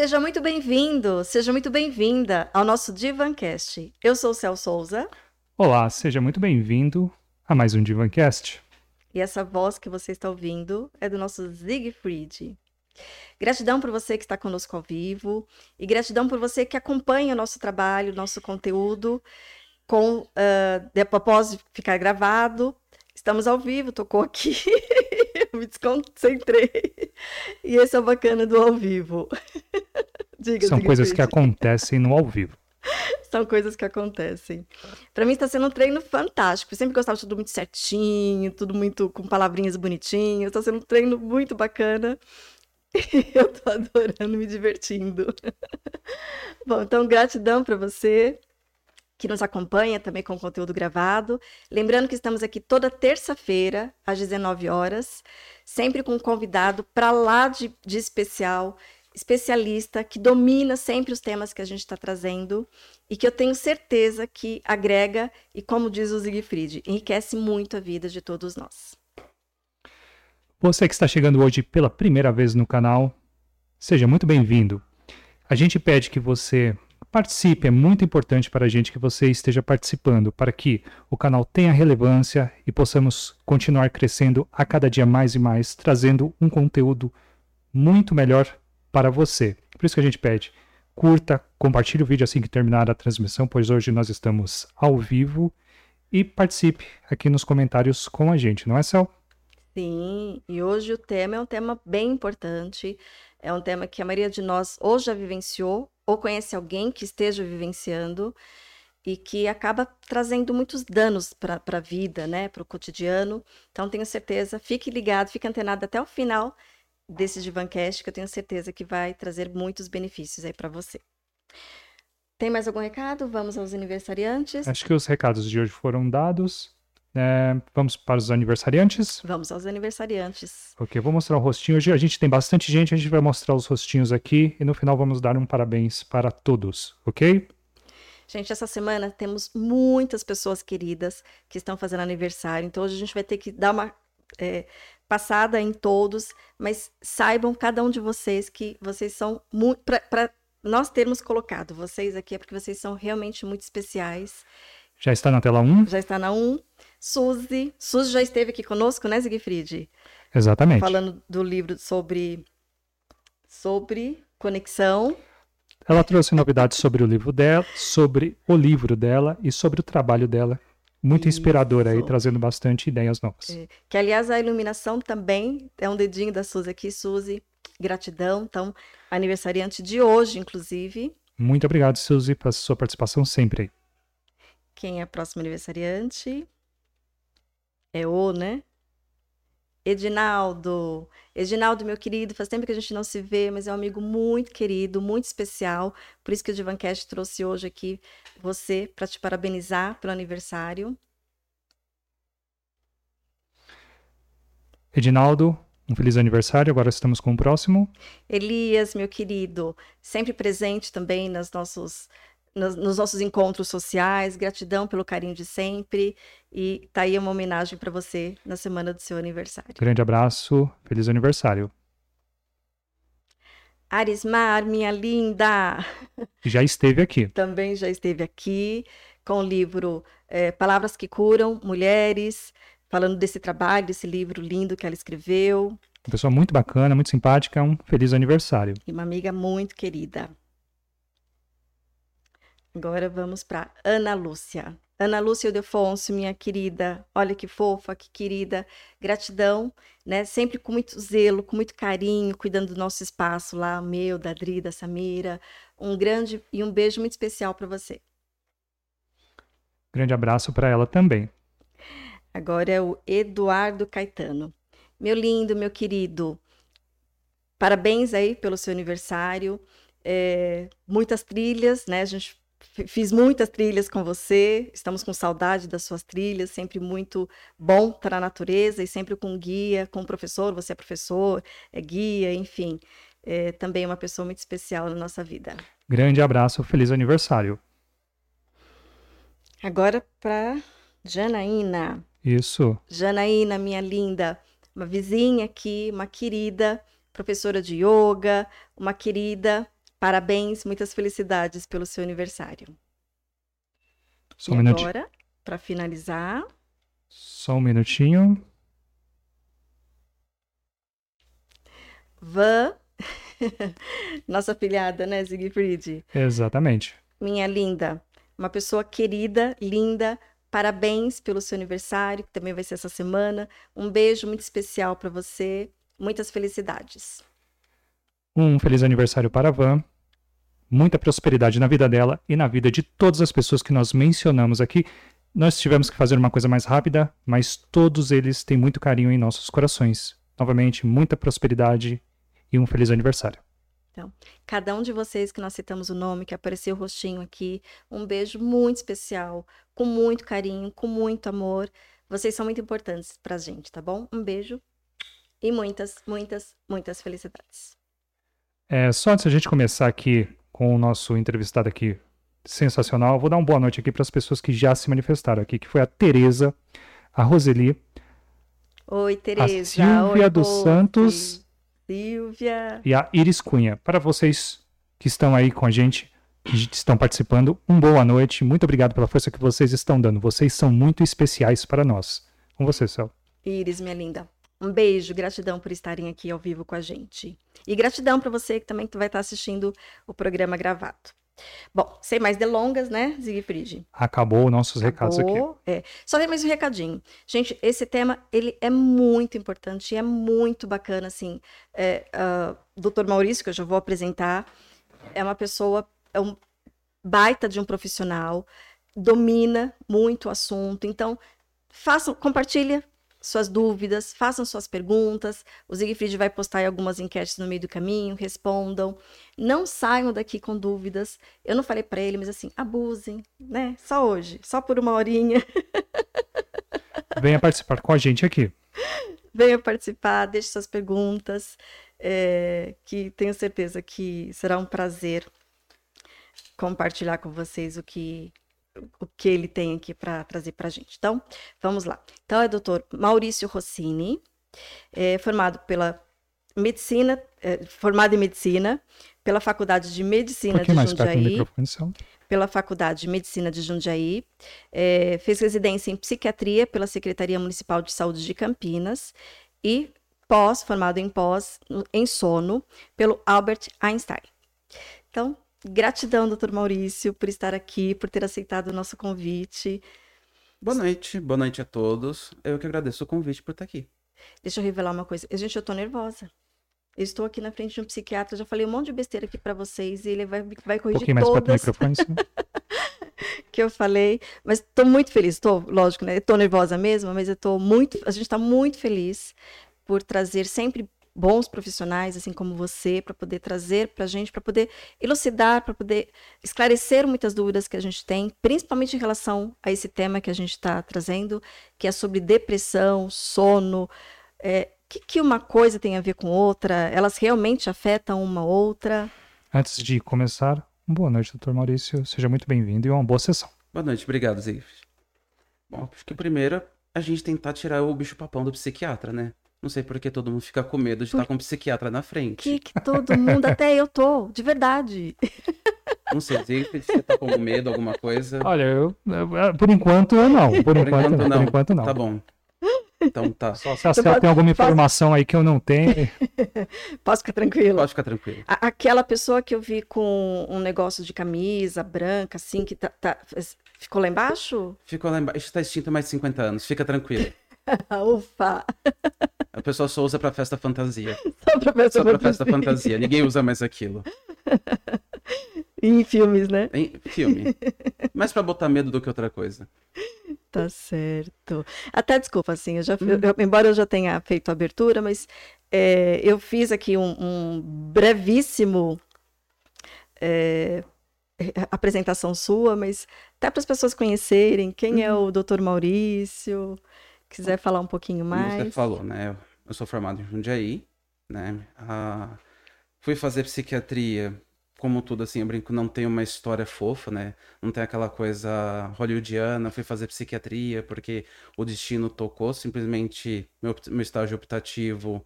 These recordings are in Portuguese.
Seja muito bem-vindo, seja muito bem-vinda ao nosso Divancast. Eu sou o Cel Souza. Olá, seja muito bem-vindo a mais um Divancast. E essa voz que você está ouvindo é do nosso Siegfried. Gratidão por você que está conosco ao vivo e gratidão por você que acompanha o nosso trabalho, nosso conteúdo com uh, após ficar gravado. Estamos ao vivo, tocou aqui, me desconcentrei. E esse é o bacana do ao vivo. Diga, São coisas que acontecem no ao vivo. São coisas que acontecem. Para mim está sendo um treino fantástico. Eu sempre gostava de tudo muito certinho, tudo muito com palavrinhas bonitinhas. Está sendo um treino muito bacana. Eu tô adorando, me divertindo. Bom, então gratidão para você que nos acompanha também com conteúdo gravado. Lembrando que estamos aqui toda terça-feira, às 19 horas, sempre com um convidado para lá de, de especial, especialista, que domina sempre os temas que a gente está trazendo e que eu tenho certeza que agrega e, como diz o Siegfried, enriquece muito a vida de todos nós. Você que está chegando hoje pela primeira vez no canal, seja muito bem-vindo. A gente pede que você Participe, é muito importante para a gente que você esteja participando, para que o canal tenha relevância e possamos continuar crescendo a cada dia mais e mais, trazendo um conteúdo muito melhor para você. Por isso que a gente pede, curta, compartilhe o vídeo assim que terminar a transmissão, pois hoje nós estamos ao vivo e participe aqui nos comentários com a gente, não é, Cel? Sim, e hoje o tema é um tema bem importante, é um tema que a maioria de nós ou já vivenciou ou conhece alguém que esteja vivenciando e que acaba trazendo muitos danos para a vida, né, para o cotidiano. Então, tenho certeza, fique ligado, fique antenado até o final desse Divancast, que eu tenho certeza que vai trazer muitos benefícios aí para você. Tem mais algum recado? Vamos aos aniversariantes. Acho que os recados de hoje foram dados. É, vamos para os aniversariantes? Vamos aos aniversariantes. Ok, vou mostrar o rostinho. Hoje a gente tem bastante gente, a gente vai mostrar os rostinhos aqui e no final vamos dar um parabéns para todos, ok? Gente, essa semana temos muitas pessoas queridas que estão fazendo aniversário, então hoje a gente vai ter que dar uma é, passada em todos, mas saibam, cada um de vocês, que vocês são muito. Para nós termos colocado vocês aqui é porque vocês são realmente muito especiais. Já está na tela 1? Já está na 1. Suzy. Suzy já esteve aqui conosco, né, Siegfried? Exatamente. Falando do livro sobre, sobre conexão. Ela trouxe novidades sobre o livro dela, sobre o livro dela e sobre o trabalho dela. Muito Isso. inspiradora aí, trazendo bastante ideias novas. É. Que, aliás, a iluminação também é um dedinho da Suzy aqui. Suzy, gratidão. Então, aniversariante de hoje, inclusive. Muito obrigado, Suzy, pela sua participação sempre aí. Quem é o próximo aniversariante? É o, né? Edinaldo. Edinaldo, meu querido, faz tempo que a gente não se vê, mas é um amigo muito querido, muito especial. Por isso que o Divancast trouxe hoje aqui você para te parabenizar pelo aniversário. Edinaldo, um feliz aniversário. Agora estamos com o próximo. Elias, meu querido, sempre presente também nos nossos nos, nos, nossos encontros sociais. Gratidão pelo carinho de sempre. E tá aí uma homenagem para você na semana do seu aniversário. Grande abraço, feliz aniversário. Arismar, minha linda! Já esteve aqui. Também já esteve aqui com o livro é, Palavras que Curam, Mulheres, falando desse trabalho, desse livro lindo que ela escreveu. Uma pessoa muito bacana, muito simpática, um feliz aniversário. E uma amiga muito querida. Agora vamos para Ana Lúcia. Ana Lúcia Ildefonso, minha querida, olha que fofa, que querida, gratidão, né? Sempre com muito zelo, com muito carinho, cuidando do nosso espaço lá, meu, da Adri, da Samira. Um grande e um beijo muito especial para você. Grande abraço para ela também. Agora é o Eduardo Caetano. Meu lindo, meu querido, parabéns aí pelo seu aniversário. É, muitas trilhas, né? A gente Fiz muitas trilhas com você, estamos com saudade das suas trilhas, sempre muito bom para a natureza e sempre com guia, com professor, você é professor, é guia, enfim, é também uma pessoa muito especial na nossa vida. Grande abraço, feliz aniversário. Agora para Janaína. Isso. Janaína, minha linda, uma vizinha aqui, uma querida, professora de yoga, uma querida Parabéns, muitas felicidades pelo seu aniversário. Só um e agora, para finalizar, Só um minutinho. Van, nossa afilhada, né, Siegfried? Exatamente. Minha linda, uma pessoa querida, linda. Parabéns pelo seu aniversário, que também vai ser essa semana. Um beijo muito especial para você. Muitas felicidades. Um feliz aniversário para a Van. Muita prosperidade na vida dela e na vida de todas as pessoas que nós mencionamos aqui. Nós tivemos que fazer uma coisa mais rápida, mas todos eles têm muito carinho em nossos corações. Novamente, muita prosperidade e um feliz aniversário. Cada um de vocês que nós citamos o nome, que apareceu o rostinho aqui, um beijo muito especial, com muito carinho, com muito amor. Vocês são muito importantes pra gente, tá bom? Um beijo e muitas, muitas, muitas felicidades. É, só antes da gente começar aqui com o nosso entrevistado aqui sensacional, vou dar uma boa noite aqui para as pessoas que já se manifestaram aqui, que foi a Tereza, a Roseli, Oi, Tereza. Silvia Oi, dos Rose. Santos. Silvia. e a Iris Cunha. Para vocês que estão aí com a gente, que estão participando, um boa noite. Muito obrigado pela força que vocês estão dando. Vocês são muito especiais para nós. Com você, Céu. Iris, minha linda. Um beijo, gratidão por estarem aqui ao vivo com a gente. E gratidão para você que também vai estar assistindo o programa gravado. Bom, sem mais delongas, né, Siegfried? Acabou os nossos recados aqui. Acabou. É. Só tem mais um recadinho. Gente, esse tema, ele é muito importante e é muito bacana, assim. É, ah, Dr. Maurício, que eu já vou apresentar, é uma pessoa, é um baita de um profissional, domina muito o assunto. Então, façam, compartilha suas dúvidas, façam suas perguntas. O Siegfried vai postar algumas enquetes no meio do caminho, respondam. Não saiam daqui com dúvidas. Eu não falei para ele, mas assim, abusem, né? Só hoje, só por uma horinha. Venha participar com a gente aqui. Venha participar, deixe suas perguntas, é, que tenho certeza que será um prazer compartilhar com vocês o que o que ele tem aqui para trazer para a gente. Então, vamos lá. Então, é doutor Maurício Rossini, é, formado pela medicina, é, formado em medicina pela Faculdade de Um Medicina de pouquinho mais perto do Jundiaí, pela Faculdade de Medicina de Jundiaí, eh, fez residência em psiquiatria pela Secretaria Municipal de Saúde de Campinas e pós, formado em pós em sono pelo Albert Einstein. Então, gratidão, doutor Maurício, por estar aqui, por ter aceitado o nosso convite. Boa noite, boa noite a todos. Eu que agradeço o convite por estar aqui. Deixa eu revelar uma coisa. Gente, eu tô nervosa. Eu estou aqui na frente de um psiquiatra, já falei um monte de besteira aqui para vocês e ele vai, vai Um corrigir pouquinho mais perto do todas. microfone, que eu falei, mas estou muito feliz, estou, lógico, né? Estou nervosa mesmo, mas eu estou muito, a gente está muito feliz por trazer sempre bons profissionais, assim como você, para poder trazer para a gente, para poder elucidar, para poder esclarecer muitas dúvidas que a gente tem, principalmente em relação a esse tema que a gente está trazendo, que é sobre depressão, sono, é, o que, que uma coisa tem a ver com outra, elas realmente afetam uma outra. Antes de começar, boa noite, doutor Maurício. Seja muito bem-vindo e uma boa sessão. Boa noite, obrigado, Ziegfried. Bom, acho que primeiro a gente tentar tirar o bicho papão do psiquiatra, né? Não sei por que todo mundo fica com medo de Por- estar com um psiquiatra na frente. Que que todo mundo, até eu tô, de verdade. Não sei, se você tá com medo, alguma coisa. Olha, eu, eu- por enquanto eu não. Por, enquanto, não. Por enquanto não. Tá bom. Então tá. Só se a Você Céu pode- tem alguma informação aí que eu não tenho. Posso ficar tranquilo? Pode ficar tranquilo. A- Aquela pessoa que eu vi com um negócio de camisa branca, assim, que tá, tá- ficou lá embaixo? Ficou lá embaixo. Está extinto há mais de 50 anos. Fica tranquilo. Ufa! A pessoa só usa pra festa fantasia. Só pra ver Só pra festa fantasia. Ninguém usa mais aquilo. Em filmes, né? Em filme. Mais pra botar medo do que outra coisa. Tá certo. Até desculpa, assim, eu já, eu- eu- embora eu já tenha feito a abertura, mas é, eu fiz aqui um, um brevíssimo é, apresentação sua, mas até para as pessoas conhecerem quem é o Dr. Maurício, quiser falar um pouquinho Como você mais. falou, né? Eu sou formado em Jundiaí, né? Ah, fui fazer psiquiatria, como tudo assim, eu brinco, não tem uma história fofa, né? Não tem aquela coisa hollywoodiana, fui fazer psiquiatria porque o destino tocou, simplesmente meu, meu estágio optativo,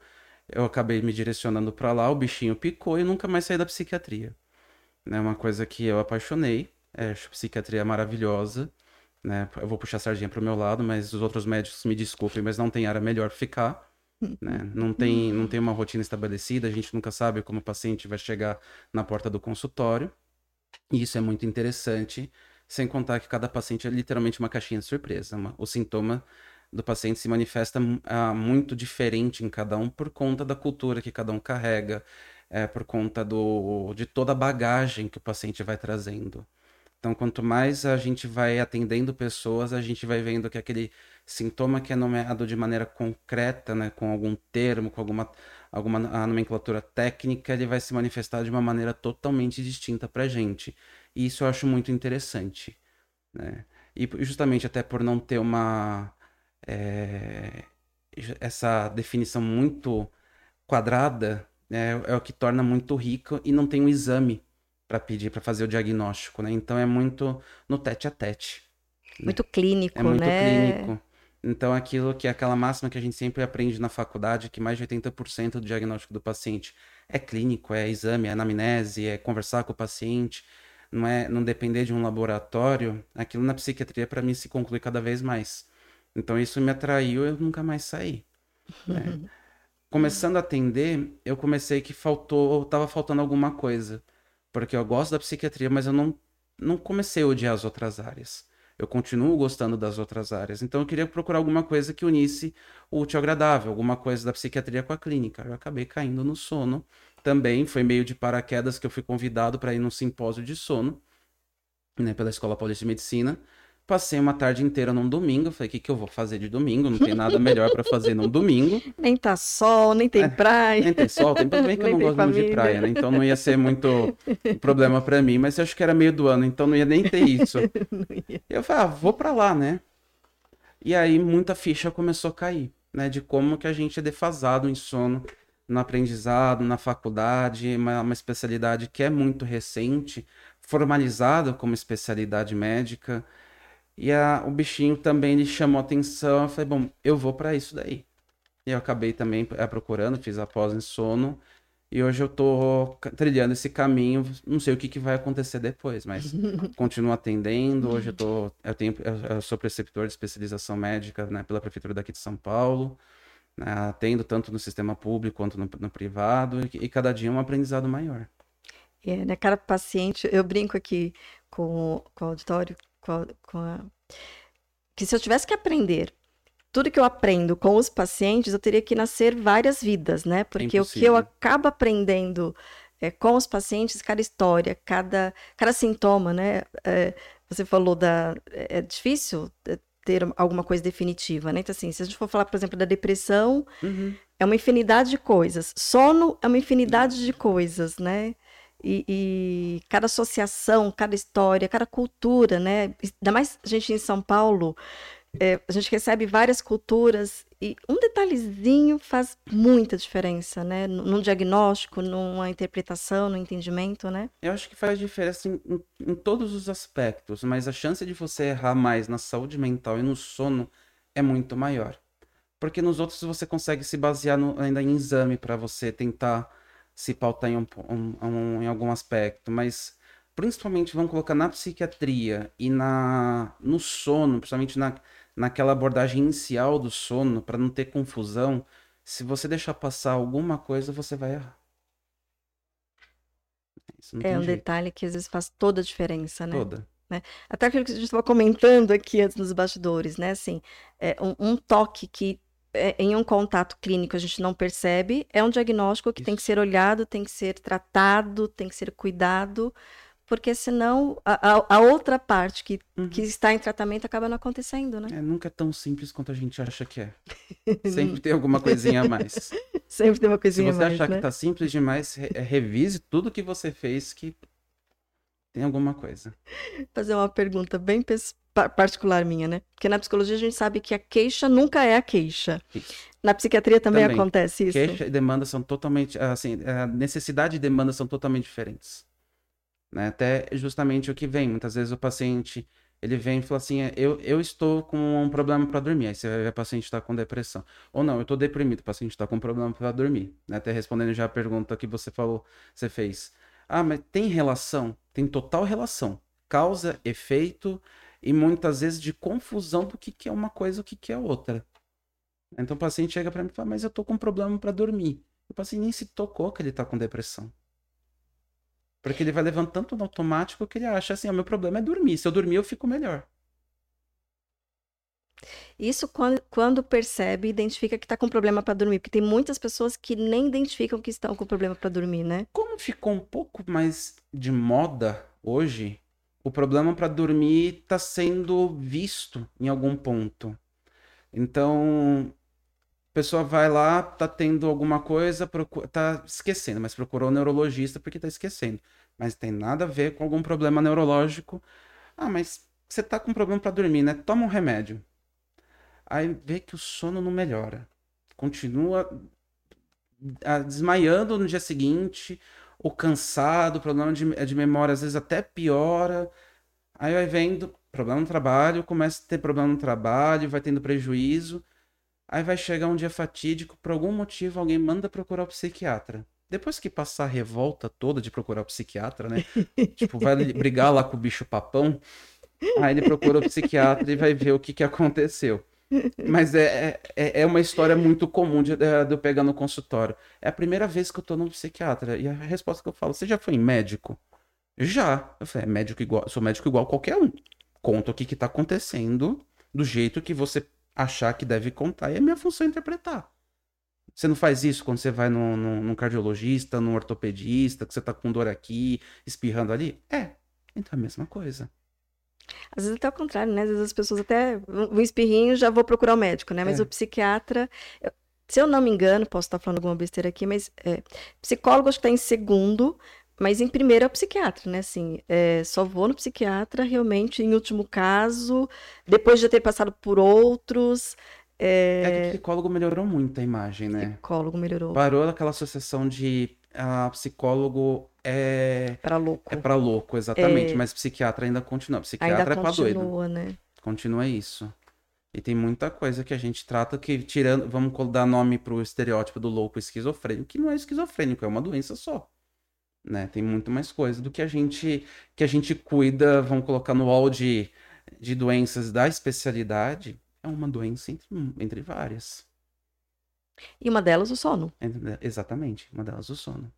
eu acabei me direcionando pra lá, o bichinho picou e nunca mais saí da psiquiatria. né? Uma coisa que eu apaixonei. É, acho psiquiatria maravilhosa, né? Eu vou puxar a sardinha pro meu lado, mas os outros médicos me desculpem, mas não tem área melhor pra ficar. Né? Não, tem, não tem uma rotina estabelecida, a gente nunca sabe como o paciente vai chegar na porta do consultório. E isso é muito interessante, sem contar que cada paciente é literalmente uma caixinha de surpresa. Uma, o sintoma do paciente se manifesta uh, muito diferente em cada um por conta da cultura que cada um carrega, é, por conta do, de toda a bagagem que o paciente vai trazendo. Então, quanto mais a gente vai atendendo pessoas, a gente vai vendo que aquele sintoma que é nomeado de maneira concreta, né, com algum termo, com alguma, alguma nomenclatura técnica, ele vai se manifestar de uma maneira totalmente distinta para a gente. E isso eu acho muito interessante. Né? E justamente até por não ter uma. É, essa definição muito quadrada, né, é o que torna muito rico e não tem um exame para pedir para fazer o diagnóstico, né? Então é muito no tete a tete. Muito clínico, é muito né? clínico. Então aquilo que é aquela máxima que a gente sempre aprende na faculdade, que mais de 80% do diagnóstico do paciente é clínico, é exame, é anamnese, é conversar com o paciente, não é não depender de um laboratório. Aquilo na psiquiatria para mim se conclui cada vez mais. Então isso me atraiu, eu nunca mais saí. Né? Começando a atender, eu comecei que faltou, estava faltando alguma coisa porque eu gosto da psiquiatria, mas eu não, não comecei a odiar as outras áreas. Eu continuo gostando das outras áreas. Então eu queria procurar alguma coisa que unisse o útil ao agradável, alguma coisa da psiquiatria com a clínica. Eu acabei caindo no sono. Também foi meio de paraquedas que eu fui convidado para ir num simpósio de sono, né, pela Escola Paulista de Medicina. Passei uma tarde inteira num domingo. Falei, o que, que eu vou fazer de domingo? Não tem nada melhor para fazer num domingo. Nem tá sol, nem tem é, praia. Nem tem sol, tem bem que eu não gosto família. muito de praia, né? Então não ia ser muito problema para mim, mas eu acho que era meio do ano, então não ia nem ter isso. eu falei, ah, vou para lá, né? E aí muita ficha começou a cair, né? De como que a gente é defasado em sono no aprendizado, na faculdade, uma, uma especialidade que é muito recente, formalizada como especialidade médica. E a, o bichinho também lhe chamou atenção. Eu falei, bom, eu vou para isso daí. E eu acabei também é, procurando, fiz a pós em sono. E hoje eu tô trilhando esse caminho. Não sei o que, que vai acontecer depois, mas continuo atendendo. Hoje eu tô. Eu, tenho, eu sou preceptor de especialização médica né, pela Prefeitura daqui de São Paulo. Né, atendo tanto no sistema público quanto no, no privado. E, e, cada dia é um aprendizado maior. É, né, cada paciente, eu brinco aqui com, com o auditório com com a... que se eu tivesse que aprender tudo que eu aprendo com os pacientes, eu teria que nascer várias vidas, né? Porque o que eu acabo aprendendo é, com os pacientes, cada história, cada, cada sintoma, né? É, você falou da. É, é difícil é, ter alguma coisa definitiva, né? Então, assim, se a gente for falar, por exemplo, da depressão, uhum. é uma infinidade de coisas. Sono é uma infinidade de coisas, né? E, e, cada associação, cada história, cada cultura, né? Ainda mais a gente em São Paulo, é, a gente recebe várias culturas e um detalhezinho faz muita diferença, né? Num diagnóstico, numa interpretação, no entendimento, né? Eu acho que faz diferença em, em, em todos os aspectos, mas a chance de você errar mais na saúde mental e no sono é muito maior. Porque nos outros você consegue se basear no, ainda em exame para você tentar se pautar em, um, um, em algum aspecto, mas principalmente vamos colocar na psiquiatria e na no sono, principalmente na, naquela abordagem inicial do sono, para não ter confusão, se você deixar passar alguma coisa, você vai errar. é um jeito. detalhe que às vezes faz toda a diferença, né? Toda. Né? Até aquilo que a gente estava comentando aqui antes nos bastidores, né? Assim, é um, um toque que em um contato clínico a gente não percebe, é um diagnóstico que Isso. tem que ser olhado, tem que ser tratado, tem que ser cuidado, porque senão a, a, a outra parte que, uhum. que está em tratamento acaba não acontecendo, né? É, nunca é tão simples quanto a gente acha que é. Sempre tem alguma coisinha a mais. Sempre tem uma coisinha a mais. Se você achar né? que está simples demais, re revise tudo que você fez que tem alguma coisa. Fazer uma pergunta bem particular minha, né? Porque na psicologia a gente sabe que a queixa nunca é a queixa. Isso. Na psiquiatria também, também, acontece isso. Queixa e demanda são totalmente, assim, a necessidade e demanda são totalmente diferentes. Né? Até justamente o que vem. Muitas vezes o paciente, ele vem e fala assim, é, eu, eu estou com um problema para dormir. Aí você vai ver o paciente está com depressão. Ou não, eu estou deprimido, o paciente está com um problema para dormir. Né? Até respondendo já a pergunta que você falou, você fez Ah, mas tem relação? Tem total relação. Causa, efeito e muitas vezes de confusão do que, que é uma coisa e o que, que é outra. Então o paciente chega para mim e fala, mas eu tô com um problema para dormir. O paciente nem se tocou que ele tá com depressão. Porque ele vai levando tanto no automático que ele acha assim, o meu problema é dormir. Se eu dormir, eu fico melhor. Isso quando, quando percebe, identifica que está com problema para dormir, porque tem muitas pessoas que nem identificam que estão com problema para dormir, né? Como ficou um pouco mais de moda hoje, o problema para dormir está sendo visto em algum ponto. Então, a pessoa vai lá, tá tendo alguma coisa, procura, tá esquecendo, mas procurou o neurologista porque tá esquecendo. Mas tem nada a ver com algum problema neurológico. Ah, mas você tá com problema para dormir, né? Toma um remédio. Aí vê que o sono não melhora. Continua ah, desmaiando no dia seguinte, ou cansado, problema de, de memória às vezes até piora. Aí vai vendo problema no trabalho, começa a ter problema no trabalho, vai tendo prejuízo. Aí vai chegar um dia fatídico, por algum motivo alguém manda procurar o psiquiatra. Depois que passar a revolta toda de procurar o psiquiatra, né? tipo, vai brigar lá com o bicho papão. Aí ele procura o psiquiatra e vai ver o que, que aconteceu. Mas é, é, é uma história muito comum de, de eu pegar no consultório. É a primeira vez que eu tô no psiquiatra. E a resposta que eu falo, você já foi médico? Já. Eu falei, é médico igual, sou médico igual qualquer um. Conta o que que tá acontecendo do jeito que você achar que deve contar. E é minha função interpretar. Você não faz isso quando você vai num, num, num cardiologista, num ortopedista, que você tá com dor aqui, espirrando ali? É. Então é a mesma coisa. Às vezes até ao contrário, né? Às vezes as pessoas até um espirrinho já vou procurar o médico, né? Mas É. o psiquiatra, se eu não me engano, posso estar falando alguma besteira aqui, mas é, psicólogo acho que está em segundo, mas em primeiro é o psiquiatra, né? Assim, é, só vou no psiquiatra realmente em último caso, depois de ter passado por outros. É, que É, o psicólogo melhorou muito a imagem, né? psicólogo melhorou Parou aquela associação de ah, psicólogo é, para louco. é pra louco, exatamente. É. mas psiquiatra ainda continua. Psiquiatra Ainda é pra doido. continua, né? Continua isso. E tem muita coisa que a gente trata que, tirando, vamos dar nome pro estereótipo do louco esquizofrênico, que não é esquizofrênico, é uma doença só. Né? Tem muito mais coisa do que a gente que a gente cuida, vamos colocar no hall de, de doenças da especialidade, é uma doença entre, entre várias. E uma delas o sono. Exatamente, uma delas o sono.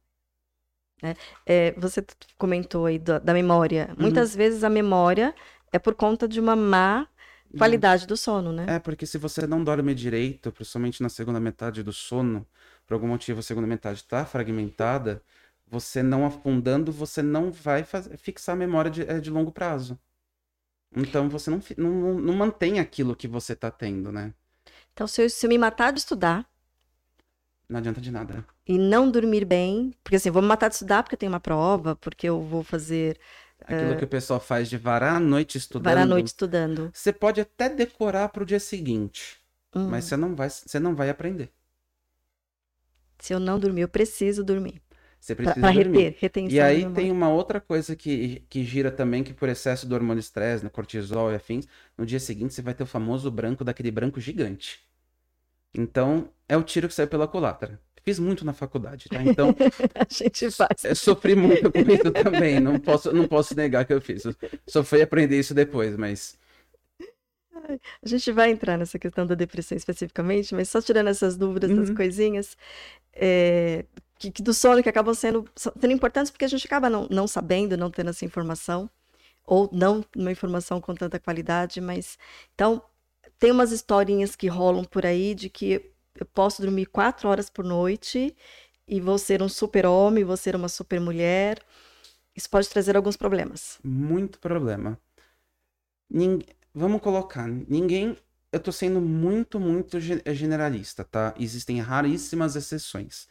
É, você comentou aí da, da memória. Uhum. Muitas vezes a memória é por conta de uma má qualidade do sono, né? É, porque se você não dorme direito, principalmente na segunda metade do sono, por algum motivo a segunda metade está fragmentada, você não afundando, você não vai fazer, fixar a memória de, é, de longo prazo. Então você não, não, não, mantém aquilo que você tá tendo, né? Então, se eu, se eu me matar de estudar Não adianta de nada. e não dormir bem, porque assim, eu vou me matar de estudar porque eu tenho uma prova, porque eu vou fazer Aquilo que o pessoal faz de varar a noite estudando. varar a noite estudando. Você pode até decorar pro dia seguinte, Hum, mas você não vai, você não vai aprender. se eu não dormir, eu preciso dormir. Você Pra, precisa pra dormir. reter, retenção E aí tem uma outra coisa que, que gira também, que por excesso do hormônio estresse, no cortisol e afins, no dia seguinte você vai ter o famoso branco daquele branco gigante. Então, é o tiro que saiu pela culatra. Fiz muito na faculdade, tá? Então, A gente faz. eu sofri muito com isso também. Não posso, não posso negar que eu fiz. Eu Só fui aprender isso depois, mas. A gente vai entrar nessa questão da depressão especificamente, mas só tirando essas dúvidas, essas Uhum. coisinhas, é, que, que do sono que acabam sendo, sendo importantes porque a gente acaba não, não sabendo, não tendo essa informação, ou não uma informação com tanta qualidade, mas então tem umas historinhas que rolam por aí de que eu posso dormir quatro horas por noite e vou ser um super-homem, vou ser uma super-mulher. Isso pode trazer alguns problemas. Muito problema. Nin- Vamos colocar, ninguém. Eu tô sendo muito, muito ge- generalista, tá? Existem raríssimas exceções.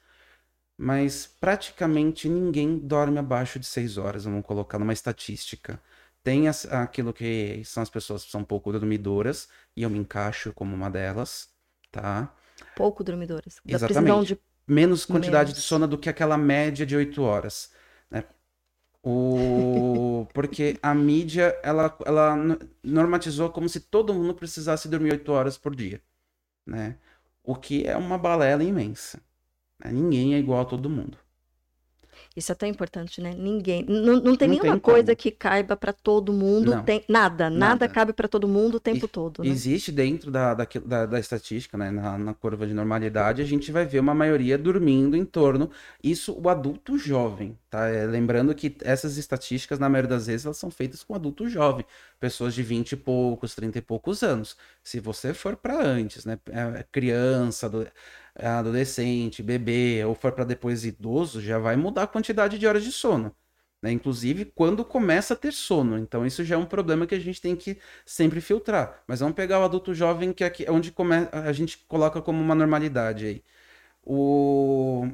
Mas praticamente ninguém dorme abaixo de seis horas, vamos colocar numa estatística. Tem as- aquilo que são as pessoas que são pouco dormidoras, e eu me encaixo como uma delas, tá? Pouco dormidoras. Exatamente. de menos quantidade de Menos. sono do que aquela média de 8 horas, né? O... Porque a mídia, ela, ela no- normatizou como se todo mundo precisasse dormir 8 horas por dia, né? O que é uma balela imensa. né? Ninguém é igual a todo mundo. Isso é tão importante, né? Ninguém. Não, não tem Não nenhuma tem coisa como. que caiba para todo mundo. Não. Tem, nada, nada, Nada. cabe para todo mundo o tempo E- todo. Né? Existe dentro da, daquilo- da, da estatística, né, na, na curva de normalidade, a gente vai ver uma maioria dormindo em torno, isso o adulto jovem, tá? É, lembrando que essas estatísticas, na maioria das vezes, elas são feitas com adulto jovem, pessoas de 20 e poucos, 30 e poucos anos. Se você for para antes, né, é, criança, é, adolescente, bebê, ou for para depois idoso, já vai mudar a quantidade de horas de sono. Né? Inclusive quando começa a ter sono. Então, isso já é um problema que a gente tem que sempre filtrar. Mas vamos pegar o adulto jovem, que é aqui, onde come... a gente coloca como uma normalidade aí. O...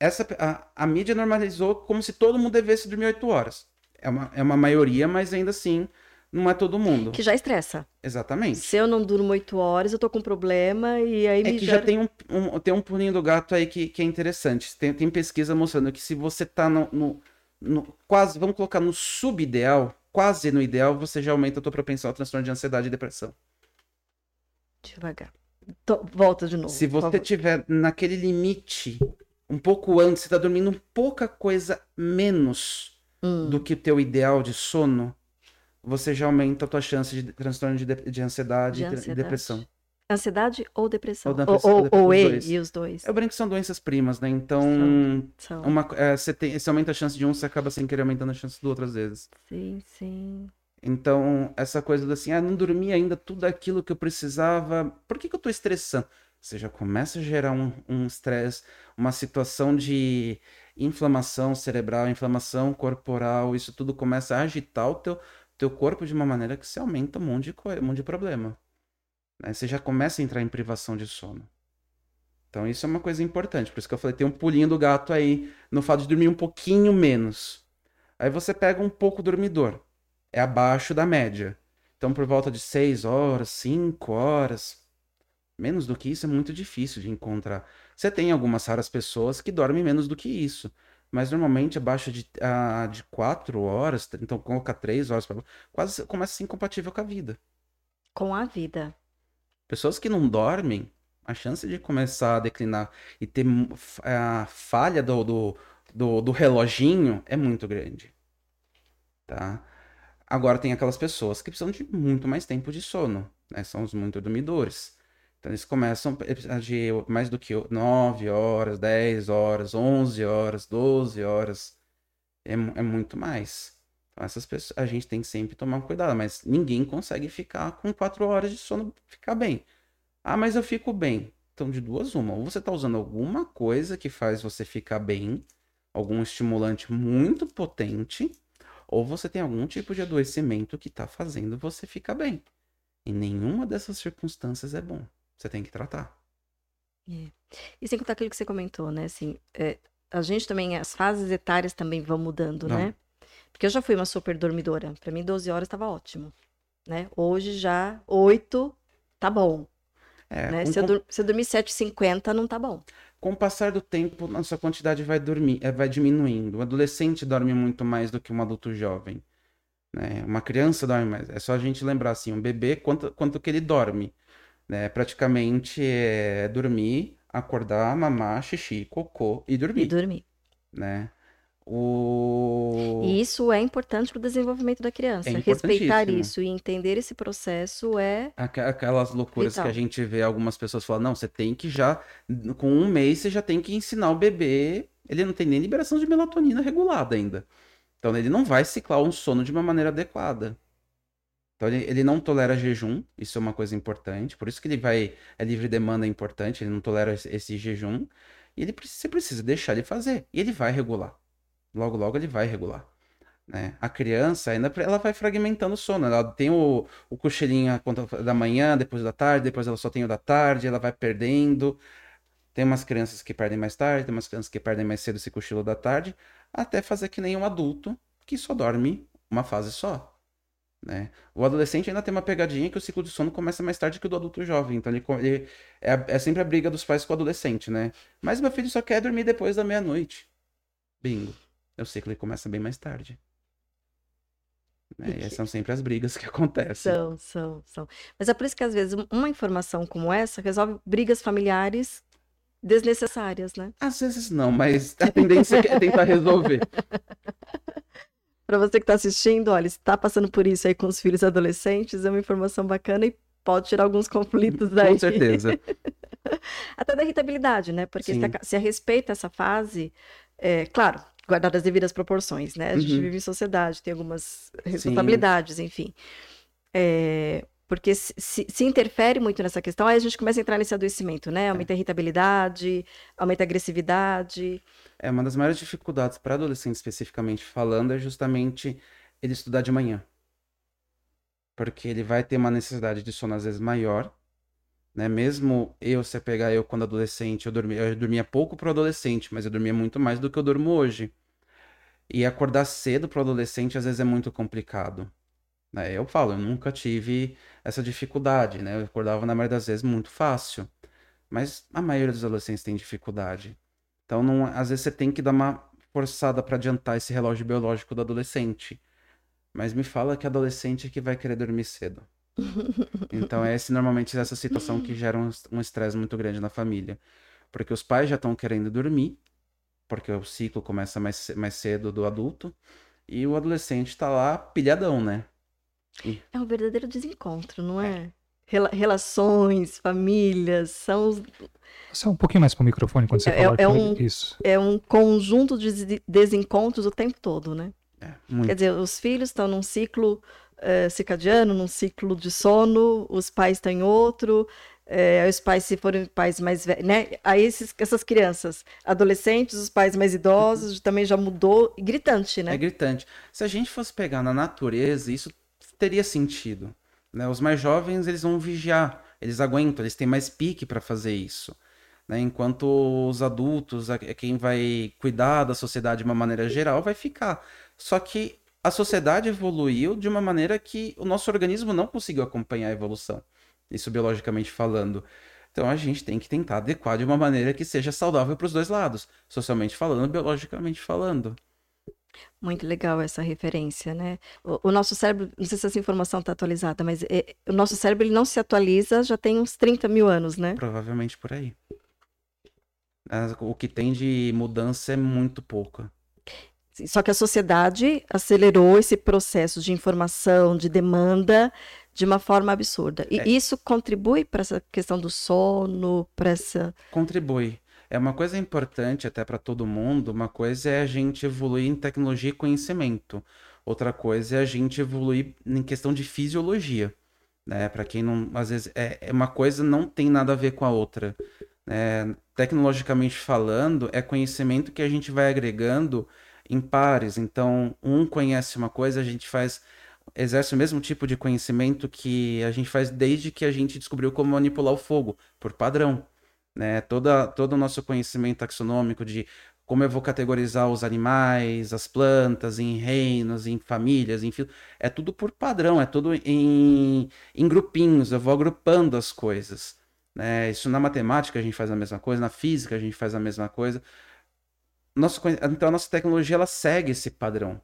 Essa, a, a mídia normalizou como se todo mundo devesse dormir 8 horas. É uma, é uma maioria, mas ainda assim não é todo mundo. Que já estressa. Exatamente. Se eu não durmo oito horas, eu tô com problema e aí É me que gera... já tem um, um- tem um pulinho do gato aí que, que é interessante. Tem, tem pesquisa mostrando que se você tá no, no- no- quase, vamos colocar no subideal, quase no ideal, você já aumenta a tua propensão ao transtorno de ansiedade e depressão. Devagar. Tô- Volta de novo. Se você tiver naquele limite, um pouco antes, você tá dormindo pouca coisa menos Hum, do que o teu ideal de sono, você já aumenta a tua chance de transtorno de, de- de ansiedade, de e de- e ansiedade. depressão. Ansiedade ou depressão? Ou depressão, ou, ou, E, dois. e os dois. Eu brinco que são doenças primas, né? Então, São. Uma, é, você, tem, você aumenta a chance de um, você acaba sem querer aumentando a chance do outro às vezes. Sim, sim. Então, essa coisa do assim, ah, não dormi ainda tudo aquilo que eu precisava, por que que eu tô estressando? Você já começa a gerar um um estresse, uma situação de inflamação cerebral, inflamação corporal, isso tudo começa a agitar o teu, teu corpo de uma maneira que você aumenta um monte de, coi- um monte de problema. né? Você já começa a entrar em privação de sono. Então, isso é uma coisa importante. Por isso que eu falei, tem um pulinho do gato aí no fato de dormir um pouquinho menos. Aí você pega um pouco dormidor. É abaixo da média. Então, por volta de 6 horas, 5 horas. Menos do que isso é muito difícil de encontrar. Você tem algumas raras pessoas que dormem menos do que isso. Mas normalmente abaixo de, ah, de 4 horas, então coloca 3 horas, pra- quase começa a ser incompatível com a vida. Com a vida. Pessoas que não dormem, a chance de começar a declinar e ter a falha do, do, do, do reloginho é muito grande. Tá? Agora tem aquelas pessoas que precisam de muito mais tempo de sono, né? São os muito dormidores. Então eles começam a de mais do que 9 horas, 10 horas, 11 horas, 12 horas. É, é muito mais. Então essas pessoas, a gente tem que sempre tomar cuidado, mas ninguém consegue ficar com 4 horas de sono, ficar bem. Ah, mas eu fico bem. Então de duas uma, ou você está usando alguma coisa que faz você ficar bem, algum estimulante muito potente, ou você tem algum tipo de adoecimento que está fazendo você ficar bem. E nenhuma dessas circunstâncias é bom. Você tem que tratar. E sem contar aquilo que você comentou, né? Assim, é, a gente também, as fases etárias também vão mudando, Não. né? Porque eu já fui uma super dormidora. Pra mim, 12 horas estava ótimo. Né? Hoje já 8 tá bom. É, né? Se, eu com- se eu dormir 7h50, não tá bom. com o passar do tempo, a sua quantidade vai dormir, é, vai diminuindo. O adolescente dorme muito mais do que um adulto jovem. Né? Uma criança dorme mais. É só a gente lembrar assim, um bebê, quanto, quanto que ele dorme. Né? Praticamente é dormir, acordar, mamar, xixi, cocô e E dormir. dormir. Né? O... E isso é importante para o desenvolvimento da criança. É Respeitar isso e entender esse processo é. Aqu- Aquelas loucuras que a Vital. gente vê algumas pessoas falando, não, você tem que já, com um mês, você já tem que ensinar o bebê. Ele não tem nem liberação de melatonina regulada ainda. Então ele não vai ciclar um sono de uma maneira adequada. Então ele, ele não tolera jejum, isso é uma coisa importante. Por isso que ele vai. É livre demanda é importante, ele não tolera esse, jejum. E ele, você precisa deixar ele fazer. E ele vai regular. Logo, logo ele vai regular. Né? A criança ainda ela vai fragmentando o sono. Ela tem o, o cochilinho a da manhã, depois da tarde, depois ela só tem o da tarde, ela vai perdendo. Tem umas crianças que perdem mais tarde, tem umas crianças que perdem mais cedo esse cochilo da tarde, até fazer que nem um adulto que só dorme uma fase só. Né? O adolescente ainda tem uma pegadinha que o ciclo de sono começa mais tarde que o do adulto jovem. Então ele, ele- é, é sempre a briga dos pais com o adolescente, né? Mas meu filho só quer dormir depois da meia-noite. Bingo. O ciclo ele começa bem mais tarde. Né? E são sempre as brigas que acontecem. São, são, são. Mas é por isso que às vezes um- uma informação como essa resolve brigas familiares desnecessárias, né? Às vezes não, mas a tendência é tentar resolver. Para você que está assistindo, olha, está passando por isso aí com os filhos adolescentes, é uma informação bacana e pode tirar alguns conflitos daí. Com certeza. Até da irritabilidade, né? Porque se, a, se a respeita essa fase, é, claro, guardadas as devidas proporções, né? A gente uhum. vive em sociedade, tem algumas responsabilidades, Sim. enfim. É, porque se, se, se, interfere muito nessa questão, aí a gente começa a entrar nesse adoecimento, né? Aumenta a irritabilidade, aumenta a agressividade. É, uma das maiores dificuldades para adolescente especificamente falando é justamente ele estudar de manhã. Porque ele vai ter uma necessidade de sono às vezes maior, né? Mesmo eu, se pegar eu quando adolescente, eu dormia, eu dormia pouco pro adolescente, mas eu dormia muito mais do que eu durmo hoje. E acordar cedo pro adolescente às vezes é muito complicado. Né? Eu falo, eu nunca tive essa dificuldade, né? Eu acordava na maioria das vezes muito fácil. Mas a maioria dos adolescentes tem dificuldade. Então, não, às vezes você tem que dar uma forçada para adiantar esse relógio biológico do adolescente. Mas me fala que adolescente é que vai querer dormir cedo. Então, é esse, normalmente essa situação que gera um estresse muito grande na família. Porque os pais já estão querendo dormir, porque o ciclo começa mais, mais cedo do adulto, e o adolescente está lá pilhadão, né? É um verdadeiro desencontro, não é? Rela relações, famílias, são os... Só um pouquinho mais para o microfone quando você é, fala é um, isso. É um conjunto de desencontros o tempo todo, né? É, Quer dizer, os filhos estão num ciclo uh, circadiano, num ciclo de sono, os pais estão em outro, é, os pais, se forem pais mais velhos, né? Aí esses, essas crianças, adolescentes, os pais mais idosos, também já mudou, gritante, né? É gritante. Se a gente fosse pegar na natureza, isso teria sentido. Né? Os mais jovens, eles vão vigiar, eles aguentam, eles têm mais pique para fazer isso. Né? Enquanto os adultos, é quem vai cuidar da sociedade de uma maneira geral, vai ficar. Só que a sociedade evoluiu de uma maneira que o nosso organismo não conseguiu acompanhar a evolução, isso biologicamente falando. Então a gente tem que tentar adequar de uma maneira que seja saudável para os dois lados, socialmente falando, biologicamente falando. Muito legal essa referência, né? O, o nosso cérebro, não sei se essa informação está atualizada, mas é, o nosso cérebro ele não se atualiza já tem uns 30 mil anos, né? Provavelmente por aí. O que tem de mudança é muito pouco. Só que a sociedade acelerou esse processo de informação, de demanda, de uma forma absurda. E é. isso contribui para essa questão do sono, para essa. Contribui. É uma coisa importante até para todo mundo. Uma coisa é a gente evoluir em tecnologia e conhecimento. Outra coisa é a gente evoluir em questão de fisiologia. Né? Para quem não, às vezes é, é, uma coisa não tem nada a ver com a outra. Né? Tecnologicamente falando, é conhecimento que a gente vai agregando em pares. Então, um conhece uma coisa, a gente faz exerce o mesmo tipo de conhecimento que a gente faz desde que a gente descobriu como manipular o fogo, por padrão né? Toda, todo o nosso conhecimento taxonômico de como eu vou categorizar os animais, as plantas, em reinos, em famílias, enfim, é tudo por padrão, é tudo em, em grupinhos, eu vou agrupando as coisas. Né? Isso na matemática a gente faz a mesma coisa, na física a gente faz a mesma coisa. Nosso, então a nossa tecnologia ela segue esse padrão.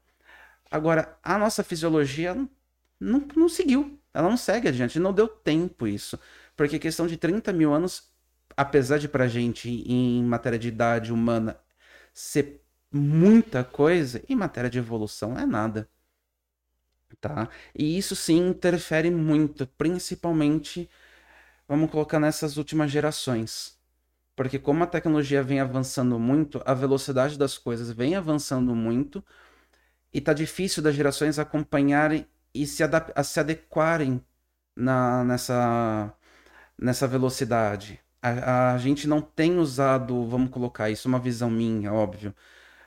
Agora, a nossa fisiologia não, não seguiu, ela não segue adiante, não deu tempo isso. Porque questão de 30 mil anos apesar de pra gente, em matéria de idade humana, ser muita coisa, em matéria de evolução é nada. Tá? E isso sim interfere muito, principalmente, vamos colocar nessas últimas gerações. Porque como a tecnologia vem avançando muito, a velocidade das coisas vem avançando muito, e tá difícil das gerações acompanharem e se, se adequarem na, nessa, nessa velocidade a, a gente não tem usado, vamos colocar isso, uma visão minha, óbvio,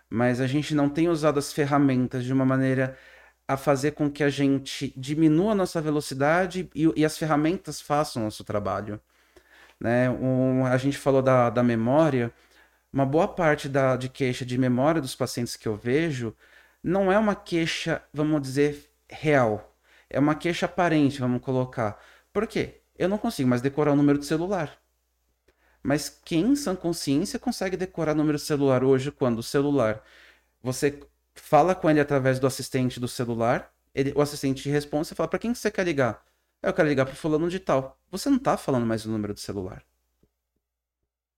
mas a gente não tem usado as ferramentas de uma maneira a fazer com que a gente diminua a nossa velocidade e, e as ferramentas façam o nosso trabalho. Né? Um, a gente falou da, da memória, uma boa parte da, de queixa de memória dos pacientes que eu vejo não é uma queixa, vamos dizer, real. É uma queixa aparente, vamos colocar. Por quê? Eu não consigo mais decorar o número de celular. Mas quem, em sã consciência, consegue decorar número celular hoje quando o celular você fala com ele através do assistente do celular, ele, o assistente responde e fala: para quem você quer ligar? Eu quero ligar para fulano de tal. Você não está falando mais o número do celular.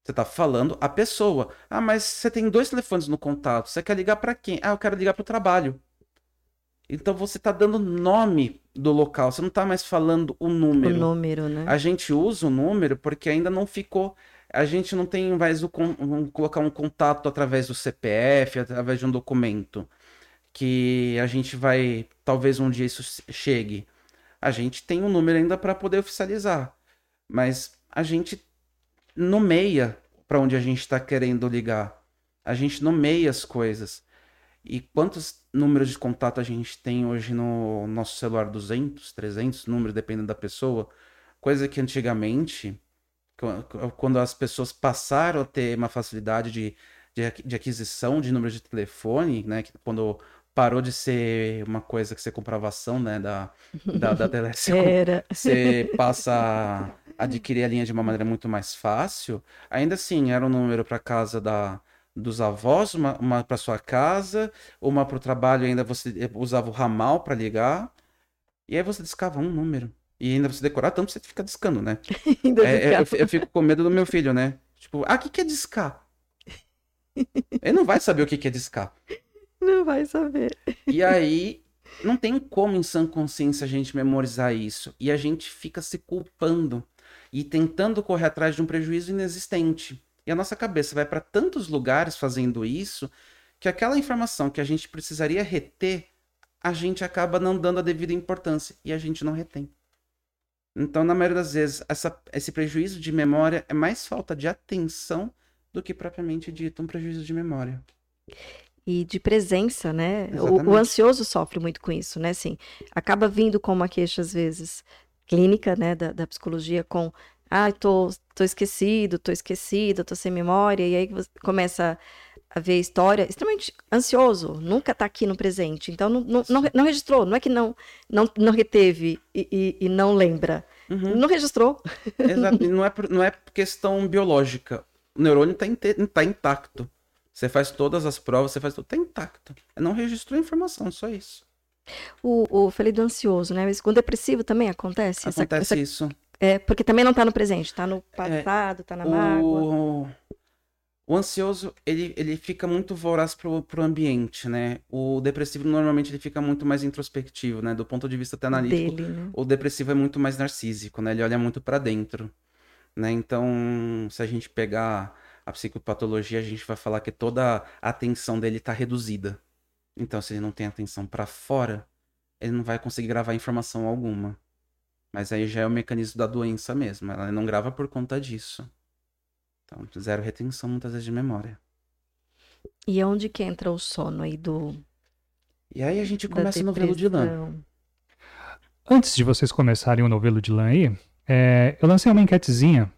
Você tá falando a pessoa. Ah, mas você tem dois telefones no contato. Você quer ligar para quem? Ah, eu quero ligar para o trabalho. Então você tá dando nome do local. Você não tá mais falando o número. O número, né? A gente usa o número porque ainda não ficou. A gente não tem mais o con- colocar um contato através do CPF, através de um documento. Que a gente vai. Talvez um dia isso chegue. A gente tem um número ainda para poder oficializar. Mas a gente nomeia para onde a gente está querendo ligar. A gente nomeia as coisas. E quantos números de contato a gente tem hoje no nosso celular? 200, 300 números, dependendo da pessoa. Coisa que antigamente, qu- quando as pessoas passaram a ter uma facilidade de, de, de aquisição de números de telefone, né? Quando parou de ser uma coisa que você comprava ação, né? Da, da, da Telecom, Era. você passa a adquirir a linha de uma maneira muito mais fácil. Ainda assim, era um número para casa da, dos avós, uma, uma para sua casa, uma para o trabalho, ainda você usava o ramal para ligar. E aí você discava um número. E ainda você decorar tanto, você fica discando, né? É, é, eu, eu fico com medo do meu filho, né? Tipo, ah, o que que é discar? Ele não vai saber o que que é discar. Não vai saber. E aí, não tem como em sã consciência a gente memorizar isso. E a gente fica se culpando e tentando correr atrás de um prejuízo inexistente. E a nossa cabeça vai para tantos lugares fazendo isso que aquela informação que a gente precisaria reter, a gente acaba não dando a devida importância e a gente não retém. Então, na maioria das vezes, essa- esse prejuízo de memória é mais falta de atenção do que propriamente dito um prejuízo de memória. E de presença, né? O, o ansioso sofre muito com isso, né? Assim, acaba vindo com uma queixa, às vezes, clínica, né, da, da psicologia, com ah, tô, tô esquecido, tô esquecido, tô sem memória, e aí você começa a ver a história, extremamente ansioso, nunca tá aqui no presente, então não, não, não, não registrou, não é que não, não, não reteve e, e- e não lembra, Uhum. não registrou. Exato. Não é, por- não é questão biológica. O neurônio está tá intacto. Você faz todas as provas, você faz tudo, tá intacto. Não registrou a informação, só isso. O, o falei do ansioso, né? Mas com depressivo também acontece? Essa- Acontece essa- isso. É, porque também não tá no presente, tá no passado, tá na mágoa. O... o ansioso, ele, ele fica muito voraz pro, pro ambiente, né? O depressivo, normalmente, ele fica muito mais introspectivo, né? Do ponto de vista até analítico. dele, né? O depressivo é muito mais narcísico, né? Ele olha muito pra dentro, né? Então, se a gente pegar a psicopatologia, a gente vai falar que toda a atenção dele tá reduzida. Então, se ele não tem atenção pra fora, ele não vai conseguir gravar informação alguma. Mas aí já é o mecanismo da doença mesmo. Ela não grava por conta disso. Então, zero retenção muitas vezes de memória. E onde que entra o sono aí do E aí a gente começa no novelo de lã. Antes de vocês começarem o novelo de lã aí, é, eu lancei uma enquetezinha.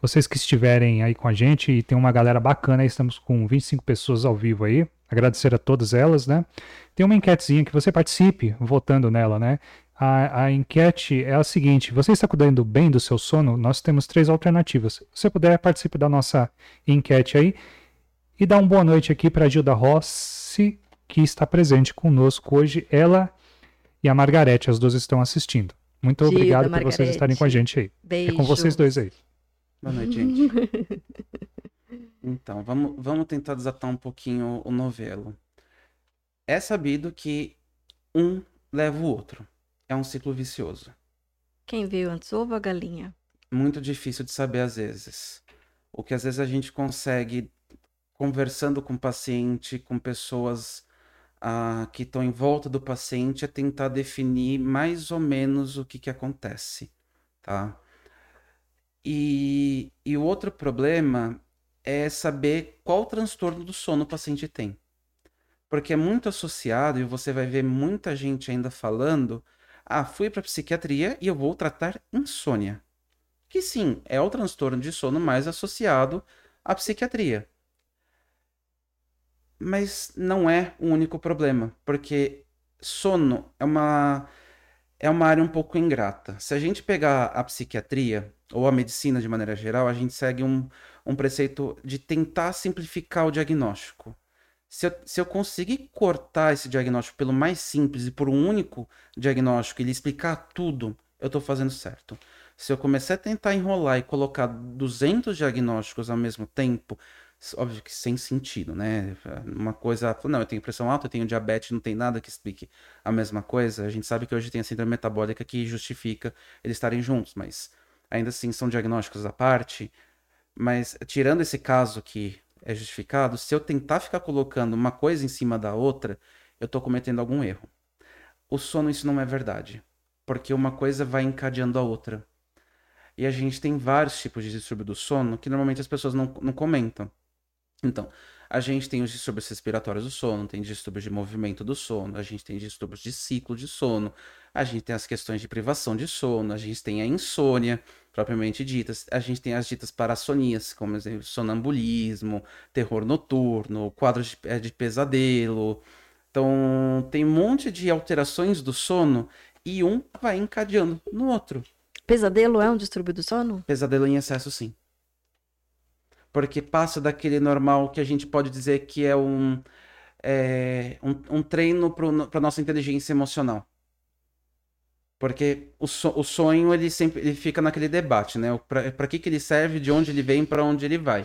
Vocês que estiverem aí com a gente, e tem uma galera bacana, aí estamos com 25 pessoas ao vivo aí. Agradecer a todas elas, né? Tem uma enquetezinha que você participe votando nela, né? A, a enquete é a seguinte: você está cuidando bem do seu sono? Nós temos três alternativas. Se você puder, participe da nossa enquete aí. E dá uma boa noite aqui para a Gilda Rossi, que está presente conosco hoje. Ela e a Margarete, as duas estão assistindo. Muito Gilda, obrigado por vocês estarem com a gente aí. Beijo. É com vocês dois aí. Boa noite, gente. Então, vamos, vamos tentar desatar um pouquinho o novelo. É sabido que um leva o outro. É um ciclo vicioso. Quem veio antes, ovo ou a galinha? Muito difícil de saber às vezes. O que às vezes a gente consegue conversando com o paciente, com pessoas ah, que estão em volta do paciente, é tentar definir mais ou menos o que, que acontece, tá? E, e o outro problema é saber qual transtorno do sono o paciente tem. Porque é muito associado, e você vai ver muita gente ainda falando, ah, fui para psiquiatria e eu vou tratar insônia. Que sim, é o transtorno de sono mais associado à psiquiatria. Mas não é o único problema, porque sono é uma é uma área um pouco ingrata. Se a gente pegar a psiquiatria ou a medicina de maneira geral, a gente segue um, um preceito de tentar simplificar o diagnóstico. Se eu, se eu conseguir cortar esse diagnóstico pelo mais simples e por um único diagnóstico e lhe explicar tudo, eu estou fazendo certo. Se eu começar a tentar enrolar e colocar 200 diagnósticos ao mesmo tempo, óbvio que sem sentido, né? Uma coisa, não, eu tenho pressão alta, eu tenho diabetes, não tem nada que explique a mesma coisa. A gente sabe que hoje tem a síndrome metabólica que justifica eles estarem juntos, mas ainda assim são diagnósticos à parte. Mas tirando esse caso que é justificado, se eu tentar ficar colocando uma coisa em cima da outra, eu estou cometendo algum erro. O sono, isso não é verdade. Porque uma coisa vai encadeando a outra. E a gente tem vários tipos de distúrbio do sono que normalmente as pessoas não, não comentam. Então, a gente tem os distúrbios respiratórios do sono, tem distúrbios de movimento do sono, a gente tem distúrbios de ciclo de sono, a gente tem as questões de privação de sono, a gente tem a insônia, propriamente ditas, a gente tem as ditas parassonias, como exemplo, sonambulismo, terror noturno, quadros de, eh, de pesadelo. Então, tem um monte de alterações do sono e um vai encadeando no outro. Pesadelo é um distúrbio do sono? Pesadelo em excesso, sim porque passa daquele normal que a gente pode dizer que é um, é, um, um, treino para nossa inteligência emocional. Porque o, so, o, sonho ele sempre ele fica naquele debate, né? Para que, que ele serve, de onde ele vem, para onde ele vai.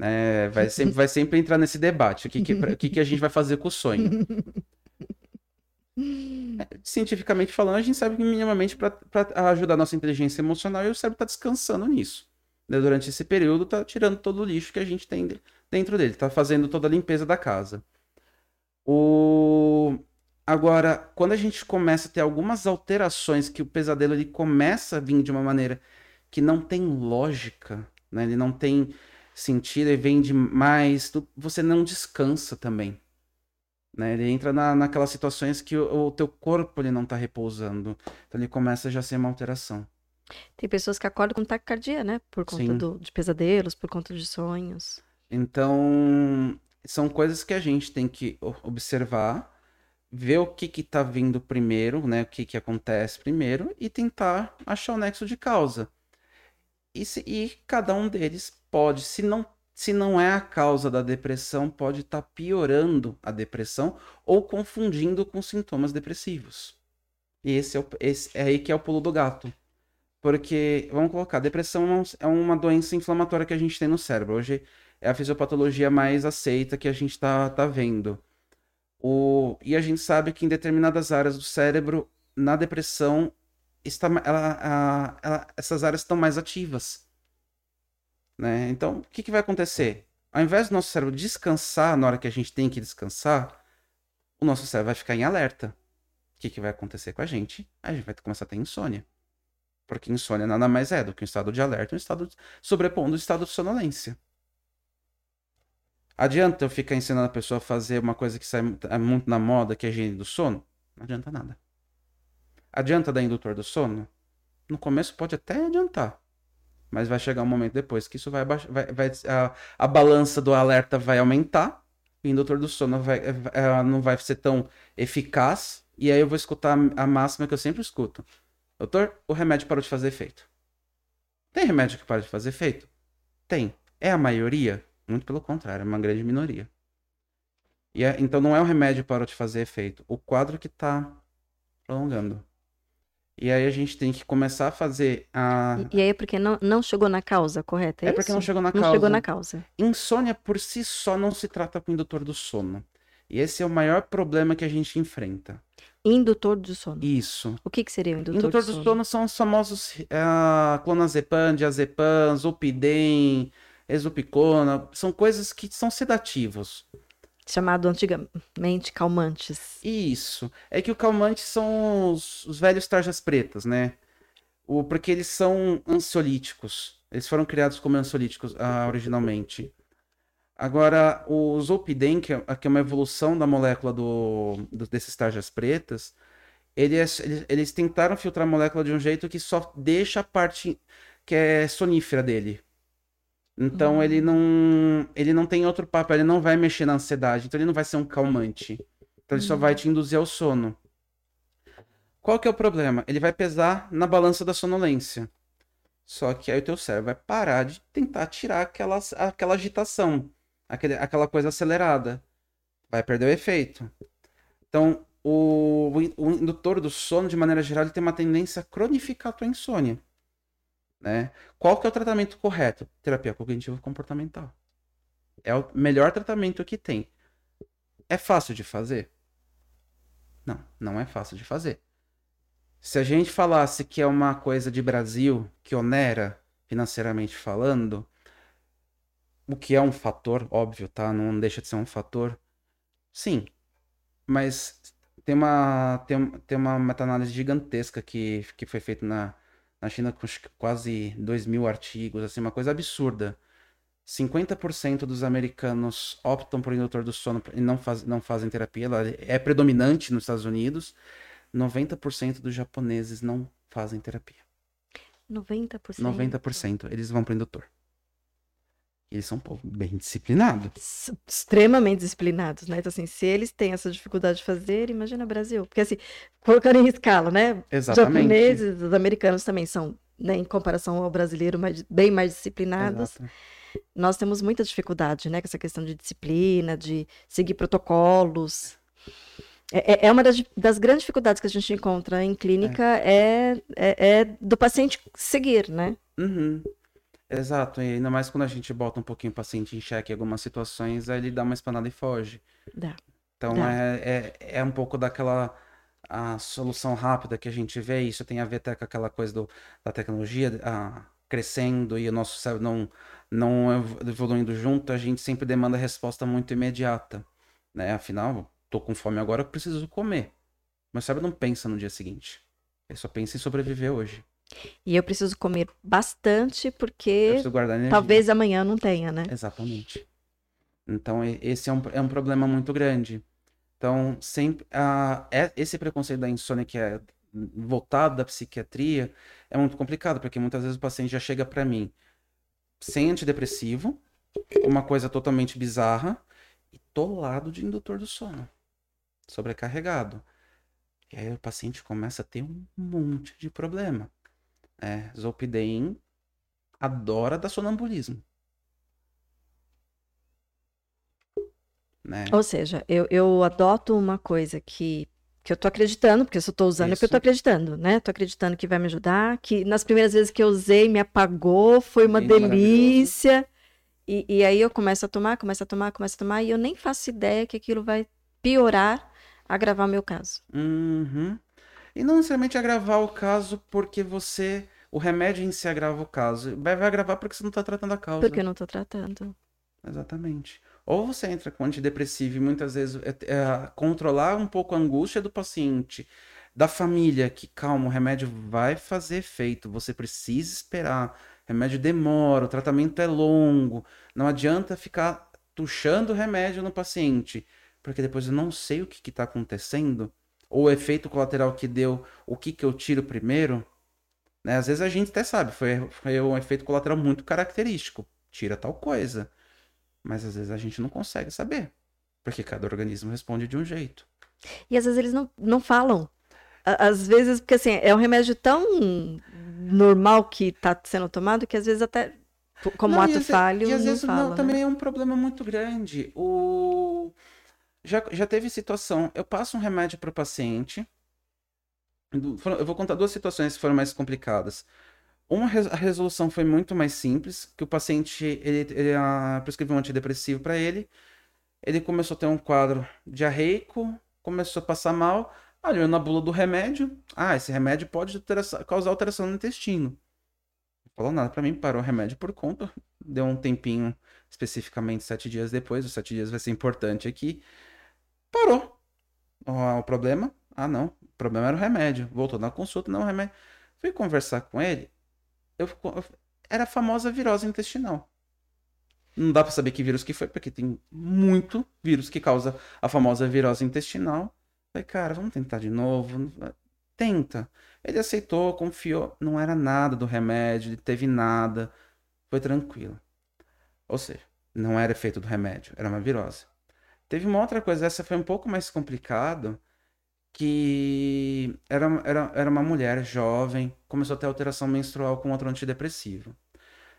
É, vai, sempre, vai sempre entrar nesse debate. O que, que, pra, que, que a gente vai fazer com o sonho? Cientificamente falando, a gente sabe que minimamente para ajudar a nossa inteligência emocional e o cérebro está descansando nisso né, durante esse período, tá tirando todo o lixo que a gente tem dentro dele, tá fazendo toda a limpeza da casa. O... Agora, quando a gente começa a ter algumas alterações que o pesadelo ele começa a vir de uma maneira que não tem lógica, né? Ele não tem sentido e vem demais, você não descansa também. Né? Ele entra na, naquelas situações que o, o teu corpo ele não está repousando. Então ele começa já a ser uma alteração. Tem pessoas que acordam com taquicardia, né? Por conta do, de pesadelos, por conta de sonhos. Então, são coisas que a gente tem que observar, ver o que que tá vindo primeiro, né? O que que acontece primeiro e tentar achar o nexo de causa. E, se, e cada um deles pode, se não se não é a causa da depressão, pode estar tá piorando a depressão ou confundindo com sintomas depressivos. E esse é, o, esse é aí que é o pulo do gato. Porque, vamos colocar, depressão é uma doença inflamatória que a gente tem no cérebro. Hoje é a fisiopatologia mais aceita que a gente está tá vendo. O... E a gente sabe que em determinadas áreas do cérebro, na depressão, está, ela, a, ela, essas áreas estão mais ativas. Né? Então, o que, que vai acontecer? Ao invés do nosso cérebro descansar na hora que a gente tem que descansar, o nosso cérebro vai ficar em alerta. O que, que vai acontecer com a gente? A gente vai começar a ter insônia. Porque insônia nada mais é do que um estado de alerta, um estado sobrepondo o estado de sonolência. Adianta eu ficar ensinando a pessoa a fazer uma coisa que sai é muito na moda, que é a higiene do sono? Não adianta nada. Adianta dar indutor do sono? No começo pode até adiantar. Mas vai chegar um momento depois que isso vai. Vai, vai, a, a balança do alerta vai aumentar. O indutor do sono vai, é, não vai ser tão eficaz. E aí eu vou escutar a máxima que eu sempre escuto. Doutor, o remédio parou de fazer efeito. Tem remédio que para de fazer efeito? Tem. É a maioria? Muito pelo contrário, é uma grande minoria. E é, então não é o remédio que parou de fazer efeito, o quadro que está prolongando. E aí a gente tem que começar a fazer a. E, e aí é porque não, não chegou na causa, correto? É, é porque não chegou na não causa. Não chegou na causa. Insônia por si só não se trata com indutor do sono. E esse é o maior problema que a gente enfrenta. Indutor do sono. Isso. O que, que seria o indutor, indutor do, sono? do sono são os famosos uh, clonazepam, diazepam, zolpidem, exupicona. São coisas que são sedativos. Chamado antigamente calmantes. Isso. É que o calmante são os, os velhos tarjas pretas, né? O, porque eles são ansiolíticos. Eles foram criados como ansiolíticos uh, originalmente. Agora, o Zolpidem, que é, que é uma evolução da molécula do, do desses tarjas pretas, eles, eles, eles, tentaram filtrar a molécula de um jeito que só deixa a parte que é sonífera dele. Então, ele hum. não ele não tem outro papel, ele não vai mexer na ansiedade, então ele não vai ser um calmante. Então, ele só vai hum. te induzir ao sono. Qual que é o problema? Ele vai pesar na balança da sonolência. Só que aí o teu cérebro vai parar de tentar tirar aquela, aquela agitação aquele, aquela coisa acelerada. Vai perder o efeito. Então, o, o indutor do sono, de maneira geral, ele tem uma tendência a cronificar a tua insônia. né? Qual que é o tratamento correto? Terapia cognitivo comportamental. É o melhor tratamento que tem. É fácil de fazer? Não, não é fácil de fazer. Se a gente falasse que é uma coisa de Brasil que onera financeiramente falando, o que é um fator, óbvio, tá? Não deixa de ser um fator. Sim. Mas tem uma, tem, tem uma meta-análise gigantesca que, que foi feita na, na China com quase 2 mil artigos, assim, uma coisa absurda. 50% dos americanos optam por indutor do sono e não, faz, não fazem terapia. Ela é predominante nos Estados Unidos. 90% dos japoneses não fazem terapia. 90%? 90%. Eles vão para o indutor. Eles são um pouco bem disciplinados. Extremamente disciplinados, né? Então, assim, se eles têm essa dificuldade de fazer, imagina o Brasil. Porque, assim, colocando em escala, né? Exatamente. Os japoneses, os americanos também são, né, em comparação ao brasileiro, mais, bem mais disciplinados. Exato. Nós temos muita dificuldade, né? Com essa questão de disciplina, de seguir protocolos. É, é uma das, das, grandes dificuldades que a gente encontra em clínica é, é, é do paciente seguir, né? Uhum. Exato, e ainda mais quando a gente bota um pouquinho o paciente em xeque em algumas situações, aí ele dá uma espanada e foge. Dá. Então Dá. É, é, é um pouco daquela a solução rápida que a gente vê, isso tem a ver até com aquela coisa do, da tecnologia a, crescendo e o nosso cérebro não, não evoluindo junto, a gente sempre demanda resposta muito imediata. Né? Afinal, tô com fome agora, preciso comer. Meu cérebro não pensa no dia seguinte. Ele só pensa em sobreviver hoje. E eu preciso comer bastante porque talvez amanhã não tenha, né? Exatamente. Então, esse é um, é um problema muito grande. Então, sempre, a, é- esse preconceito da insônia que é voltado da psiquiatria é muito complicado, porque muitas vezes o paciente já chega para mim sem antidepressivo, uma coisa totalmente bizarra, e tolado de indutor do sono, sobrecarregado. E aí o paciente começa a ter um monte de problema. É, Zolpidem adora dar sonambulismo. Né? Ou seja, eu, eu adoto uma coisa que, que eu tô acreditando, porque se eu tô usando é porque eu tô Isso. acreditando, né? Tô acreditando que vai me ajudar, que nas primeiras vezes que eu usei me apagou, foi uma Lindo, delícia. E, e aí eu começo a tomar, começo a tomar, começo a tomar, e eu nem faço ideia que aquilo vai piorar, agravar o meu caso. Uhum. E não necessariamente agravar o caso porque você. O remédio em si agrava o caso. Vai agravar porque você não está tratando a causa. Porque eu não tô tratando. Exatamente. Ou você entra com antidepressivo e muitas vezes é, é, controlar um pouco a angústia do paciente, da família, que calma, o remédio vai fazer efeito, você precisa esperar. O remédio demora, o tratamento é longo. Não adianta ficar tuchando o remédio no paciente, porque depois eu não sei o que está acontecendo, ou o efeito colateral que deu, o que, que eu tiro primeiro. Né? Às vezes a gente até sabe, foi, foi um efeito colateral muito característico. Tira tal coisa. Mas às vezes a gente não consegue saber. Porque cada organismo responde de um jeito. E às vezes eles não, não falam. Às vezes, porque assim, é um remédio tão normal que tá sendo tomado que às vezes até, como Não, e ato às ve- falho, E às não vezes não, fala, né? também é um problema muito grande. O... Já, já teve situação, eu passo um remédio para o paciente. Eu vou contar duas situações que foram mais complicadas. Uma, a resolução foi muito mais simples, que o paciente, ele, ele ah, prescreveu um antidepressivo para ele, ele começou a ter um quadro diarreico, começou a passar mal, olhou na bula do remédio, ah, esse remédio pode alteração- causar alteração no intestino. Não falou nada pra mim, parou o remédio por conta, deu um tempinho, especificamente sete dias depois, os sete dias vai ser importante aqui, parou. O problema? Ah, não, o problema era o remédio. Voltou na consulta, não, o remédio. Fui conversar com ele, eu, eu- era a famosa virose intestinal. Não dá pra saber que vírus que foi, porque tem muito vírus que causa a famosa virose intestinal. Falei, cara, vamos tentar de novo. Tenta. Ele aceitou, confiou. Não era nada do remédio, ele teve nada. Foi tranquilo. Ou seja, não era efeito do remédio, era uma virose. Teve uma outra coisa, essa foi um pouco mais complicado, que era, era, era uma mulher jovem, começou a ter alteração menstrual com outro antidepressivo.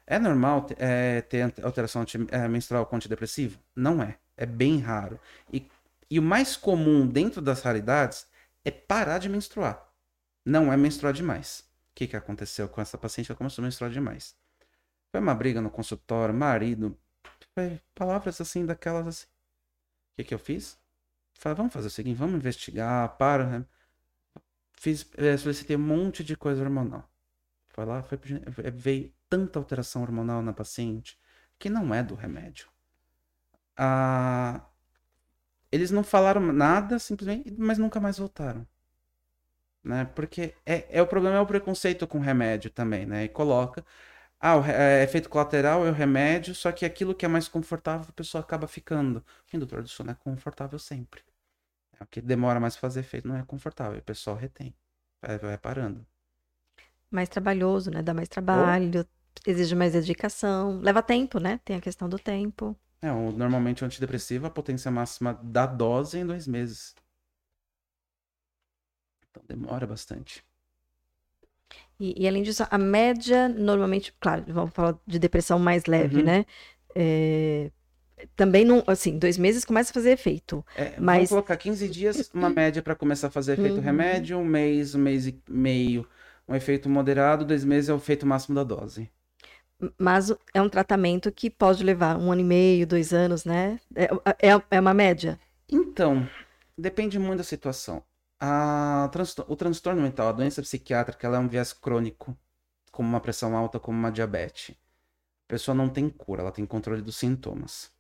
É normal é, ter alteração é, menstrual com antidepressivo? Não é. É bem raro. E, e o mais comum dentro das raridades é parar de menstruar. Não é menstruar demais. que, que aconteceu com essa paciente? Ela começou a menstruar demais. Foi uma briga no consultório, marido, foi palavras assim, daquelas assim. O que, que eu fiz? Falei, vamos fazer o seguinte, vamos investigar, para. Né? Fiz, é, solicitei um monte de coisa hormonal. Foi lá, foi, veio tanta alteração hormonal na paciente que não é do remédio. Ah, eles não falaram nada, simplesmente, mas nunca mais voltaram. Né? Porque é, é o problema é o preconceito com remédio também, né? E coloca, ah, o é, efeito colateral é o remédio, só que aquilo que é mais confortável a pessoa acaba ficando. O indutor do sono é confortável sempre. É o que demora mais fazer efeito, não é confortável, o pessoal retém, vai, vai parando. Mais trabalhoso, né? Dá mais trabalho, oh. exige mais dedicação, leva tempo, né? Tem a questão do tempo. É, normalmente o antidepressivo, a potência máxima da dose é em dois meses. Então demora bastante. E, e, além disso, a média, normalmente, claro, vamos falar de depressão mais leve, uhum. né? É, também não, assim, dois meses começa a fazer efeito. É, mas... Vamos colocar 15 dias, uma média para começar a fazer efeito uhum. remédio, um mês, um mês e meio, um efeito moderado, dois meses é o efeito máximo da dose. Mas é um tratamento que pode levar um ano e meio, dois anos, né? É, é, é uma média? Então, depende muito da situação. A, o transtorno mental, a doença psiquiátrica, ela é um viés crônico, como uma pressão alta, como uma diabetes. A pessoa não tem cura, ela tem controle dos sintomas.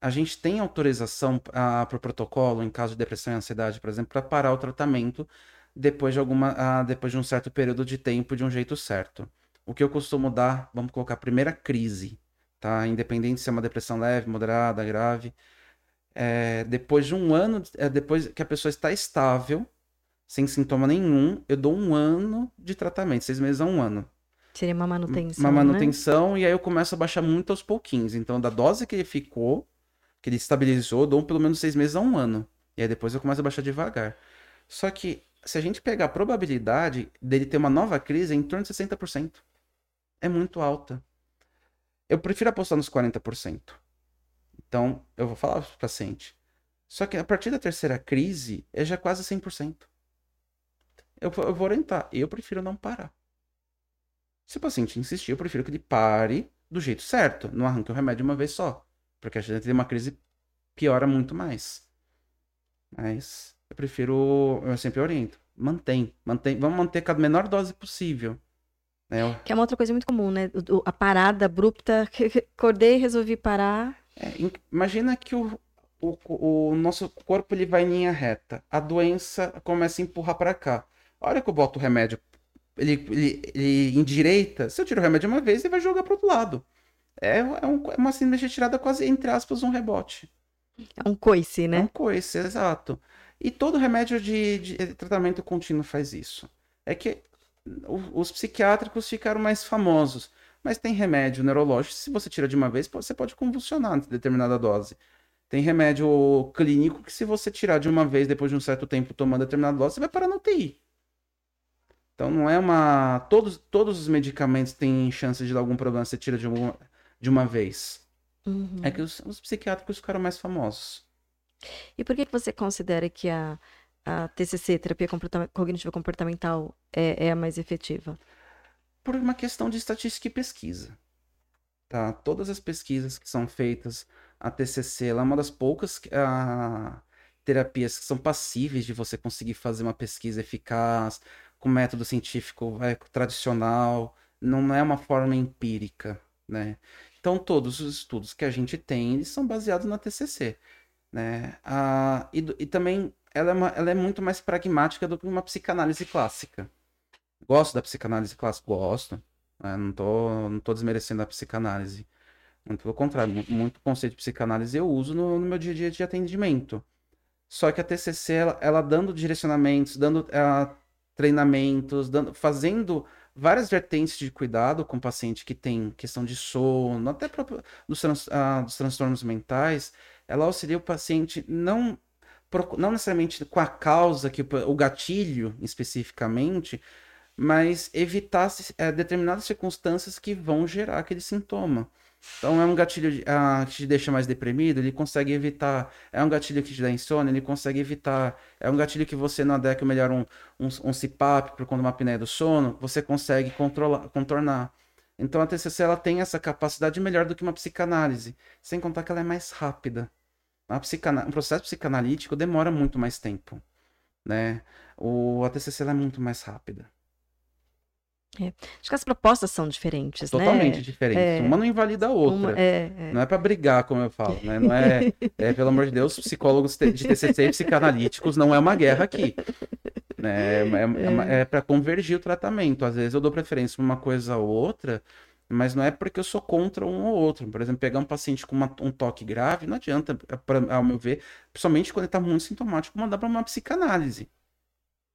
A gente tem autorização para o protocolo, em caso de depressão e ansiedade, por exemplo, para parar o tratamento depois de, alguma, depois de um certo período de tempo, de um jeito certo o que eu costumo dar, vamos colocar, primeira crise, tá? Independente se é uma depressão leve, moderada, grave. É, depois de um ano, é, depois que a pessoa está estável, sem sintoma nenhum, eu dou um ano de tratamento, seis meses a um ano. Seria uma manutenção. Uma né? manutenção, né? e aí eu começo a baixar muito aos pouquinhos. Então, da dose que ele ficou, que ele estabilizou, eu dou pelo menos seis meses a um ano. E aí depois eu começo a baixar devagar. Só que, se a gente pegar a probabilidade dele ter uma nova crise, é em torno de 60% é muito alta. Eu prefiro apostar nos 40%. Então, eu vou falar para o paciente. Só que a partir da terceira crise, é já quase 100%. Eu, eu vou orientar. Eu prefiro não parar. Se o paciente insistir, eu prefiro que ele pare do jeito certo. Não arranque o remédio uma vez só. Porque a gente tem uma crise piora muito mais. Mas eu prefiro, eu sempre oriento. Mantém, mantém, vamos manter a menor dose possível. É, que é uma outra coisa muito comum, né? a parada abrupta, acordei e resolvi parar. É, imagina que o, o, o, nosso corpo ele vai em linha reta. A doença começa a empurrar para cá. A hora que eu boto o remédio, ele, ele, ele endireita. Se eu tiro o remédio uma vez, ele vai jogar para outro lado. É, é, um, é uma síndrome de retirada quase, entre aspas, um rebote. É um coice, né? É um coice, exato. E todo remédio de, de tratamento contínuo faz isso. É que os psiquiátricos ficaram mais famosos. Mas tem remédio neurológico, se você tira de uma vez, você pode convulsionar em determinada dose. Tem remédio clínico que, se você tirar de uma vez, depois de um certo tempo tomando determinada dose, você vai parar na UTI. Então não é uma. Todos, todos os medicamentos têm chance de dar algum problema se você tira de uma, de uma vez. Uhum. É que os, os, psiquiátricos ficaram mais famosos. E por que, que você considera que a, a TCC, terapia cognitiva comportamental, é, é a mais efetiva? Por uma questão de estatística e pesquisa. Tá? Todas as pesquisas que são feitas, a TCC ela é uma das poucas uh, terapias que são passíveis de você conseguir fazer uma pesquisa eficaz, com método científico é, tradicional, não é uma forma empírica, né? Então, todos os estudos que a gente tem, eles são baseados na TCC, né? Ah, e, e também ela é, uma, ela é muito mais pragmática do que uma psicanálise clássica. Gosto da psicanálise clássica? Gosto. Né? Não, tô, não tô desmerecendo a psicanálise. Muito pelo contrário, muito, conceito de psicanálise eu uso no, no, meu dia a dia de atendimento. Só que a TCC, ela, ela dando direcionamentos, dando uh, treinamentos, dando, fazendo várias vertentes de cuidado com o paciente que tem questão de sono, até próprio dos, trans, uh, dos transtornos mentais, ela auxilia o paciente não não necessariamente com a causa, que o gatilho especificamente, mas evitar é, determinadas circunstâncias que vão gerar aquele sintoma. Então é um gatilho de- ah, que te deixa mais deprimido, ele consegue evitar. É um gatilho que te dá insônia, ele consegue evitar. É um gatilho que você não adequa melhor um, um, um CPAP por de uma apneia do sono, você consegue controlar, contornar. Então a TCC ela tem essa capacidade melhor do que uma psicanálise, sem contar que ela é mais rápida. A. Um processo psicanalítico demora muito mais tempo, né? O... A TCC é muito mais rápida. Acho que as propostas são diferentes, Totalmente né? diferente. É. Uma não invalida a outra. Uma- é, é. Não é pra brigar, como eu falo, né? Não é, é, pelo amor de Deus, psicólogos de TCC e psicanalíticos não é uma guerra aqui. Né? É, é, é, é para convergir o tratamento. Às vezes eu dou preferência pra uma coisa ou outra, mas não é porque eu sou contra um ou outro. Por exemplo, pegar um paciente com uma- um toque grave, não adianta, pra- ao meu ver, principalmente quando ele tá muito sintomático, mandar pra uma psicanálise.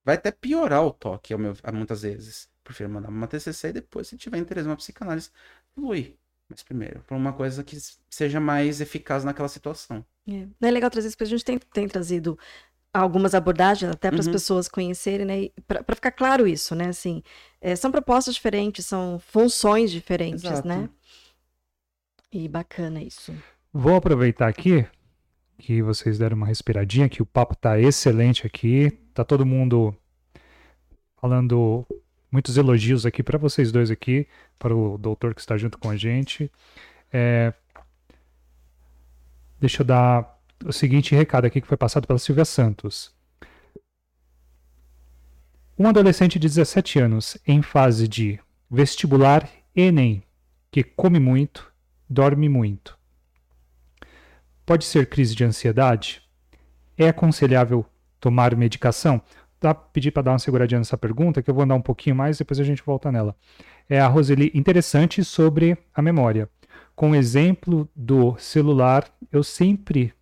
Vai até piorar o toque, ao meu, muitas vezes. Prefiro mandar uma TCC e depois, se tiver interesse numa psicanálise, flui. Mas primeiro, para uma coisa que seja mais eficaz naquela situação. É. Não é legal trazer isso, porque a gente tem, tem trazido algumas abordagens até para as Uhum. pessoas conhecerem, né? Para ficar claro isso, né? Assim, é, são propostas diferentes, são funções diferentes, Exato. né? E bacana isso. Vou aproveitar aqui que vocês deram uma respiradinha, que o papo tá excelente aqui. Tá todo mundo falando muitos elogios aqui para vocês dois aqui, para o doutor que está junto com a gente. É, Deixa eu dar o seguinte recado aqui que foi passado pela Silvia Santos. Um adolescente de 17 anos em fase de vestibular Enem, que come muito, dorme muito. Pode ser crise de ansiedade? É aconselhável tomar medicação? Dá pedir para dar uma seguradinha nessa pergunta, que eu vou andar um pouquinho mais, depois a gente volta nela. É a Roseli, interessante sobre a memória. Com o exemplo do celular, eu sempre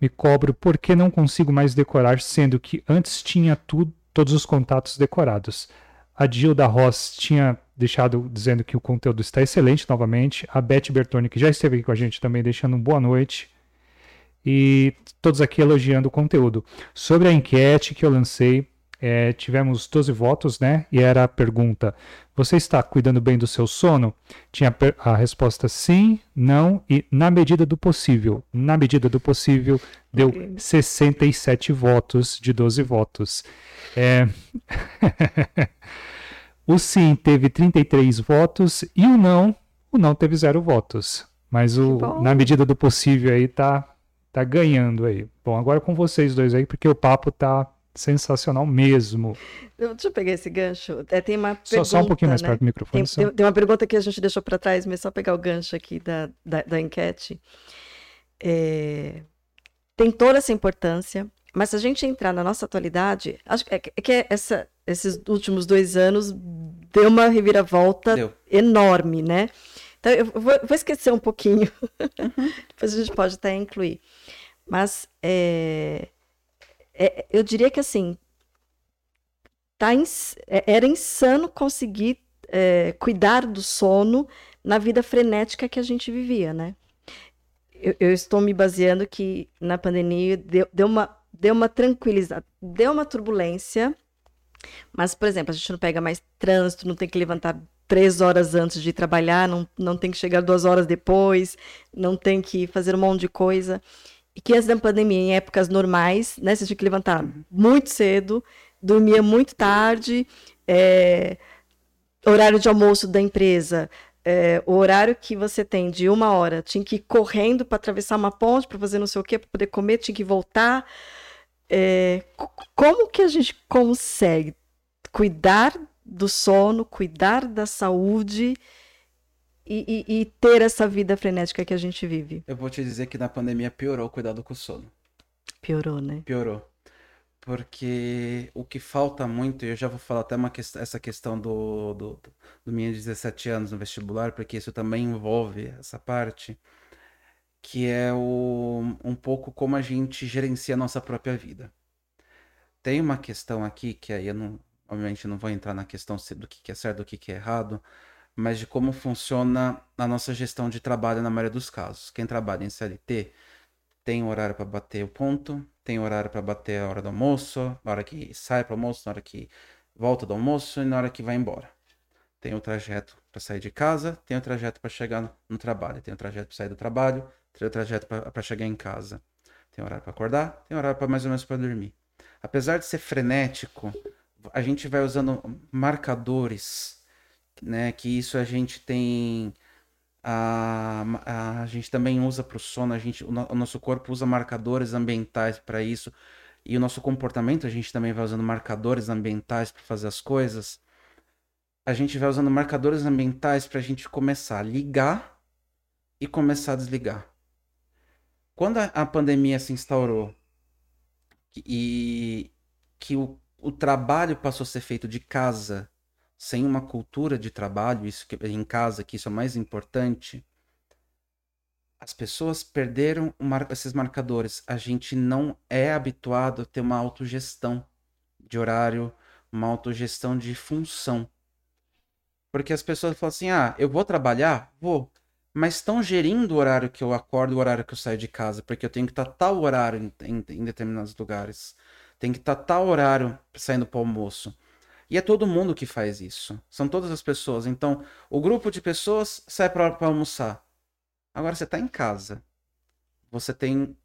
me cobro por que não consigo mais decorar, sendo que antes tinha tudo, todos os contatos decorados. A Gilda Ross tinha deixado dizendo que o conteúdo está excelente novamente. A Beth Bertoni, que já esteve aqui com a gente também, deixando um boa noite. E todos aqui elogiando o conteúdo. Sobre a enquete que eu lancei, é, tivemos 12 votos, né? E era a pergunta: Você está cuidando bem do seu sono? Tinha a resposta sim, não e na medida do possível. Na medida do possível, deu Ok. 67 votos de 12 votos. É... o sim teve 33 votos e o não, o não teve zero votos. Mas o, na medida do possível aí tá, tá ganhando aí. Bom, agora com vocês dois aí, porque o papo tá sensacional mesmo. Eu- Deixa eu pegar esse gancho. É, tem uma Só, pergunta, só um pouquinho mais né? perto do microfone. Tem, só. tem- tem uma pergunta que a gente deixou para trás, mas só pegar o gancho aqui da, da, da enquete. É, tem toda essa importância, mas se a gente entrar na nossa atualidade, acho que é que- é que essa, esses últimos dois anos deu uma reviravolta Deu. enorme, né? Então, eu vou, vou esquecer um pouquinho, depois a gente pode até incluir. Mas é, é, eu diria que assim, tá ins- é- era insano conseguir é, cuidar do sono na vida frenética que a gente vivia, né? Eu, eu estou me baseando que na pandemia deu, deu uma, deu uma tranquilizada, deu uma turbulência, mas, por exemplo, a gente não pega mais trânsito, não tem que levantar três horas antes de trabalhar, não, não tem que chegar duas horas depois, não tem que fazer um monte de coisa. E que antes da pandemia, em épocas normais, né, você tinha que levantar muito cedo, dormia muito tarde, é, horário de almoço da empresa, é, o horário que você tem de uma hora, tinha que ir correndo para atravessar uma ponte, para fazer não sei o quê, para poder comer, tinha que voltar. É, co- como que a gente consegue cuidar do sono, cuidar da saúde e, e- e ter essa vida frenética que a gente vive? Eu vou te dizer que na pandemia piorou o cuidado com o sono. Piorou, né? Piorou. Porque o que falta muito, e eu já vou falar até uma questão, essa questão do, do, do menino de 17 anos no vestibular, porque isso também envolve essa parte, que é o, um pouco como a gente gerencia a nossa própria vida. Tem uma questão aqui, que aí eu não, obviamente não vou entrar na questão do que é certo, do que é errado, mas de como funciona a nossa gestão de trabalho na maioria dos casos. Quem trabalha em CLT tem horário para bater o ponto, tem horário para bater a hora do almoço, na hora que sai para almoço, na hora que volta do almoço e na hora que vai embora. Tem o trajeto para sair de casa, tem o trajeto para chegar no, no trabalho, tem o trajeto para sair do trabalho, tem o trajeto para chegar em casa. Tem horário para acordar, tem horário para mais ou menos para dormir. Apesar de ser frenético, a gente vai usando marcadores, né? Que isso a gente tem a, a, gente também usa para o sono, a gente, o, no, o, nosso corpo usa marcadores ambientais para isso. E o nosso comportamento, a gente também vai usando marcadores ambientais para fazer as coisas. A gente vai usando marcadores ambientais para a gente começar a ligar e começar a desligar. Quando a, a pandemia se instaurou e que o, o trabalho passou a ser feito de casa sem uma cultura de trabalho, isso que, em casa, que isso é mais importante, as pessoas perderam mar esses marcadores. A gente não é habituado a ter uma autogestão de horário, uma autogestão de função. Porque as pessoas falam assim: ah, eu vou trabalhar? Vou. Mas estão gerindo o horário que eu acordo o horário que eu saio de casa, porque eu tenho que estar tal horário em, em, em determinados lugares. Tem que estar tal horário saindo para o almoço. E é todo mundo que faz isso. São todas as pessoas. Então, o grupo de pessoas sai para almoçar. Agora você está em casa. Você tem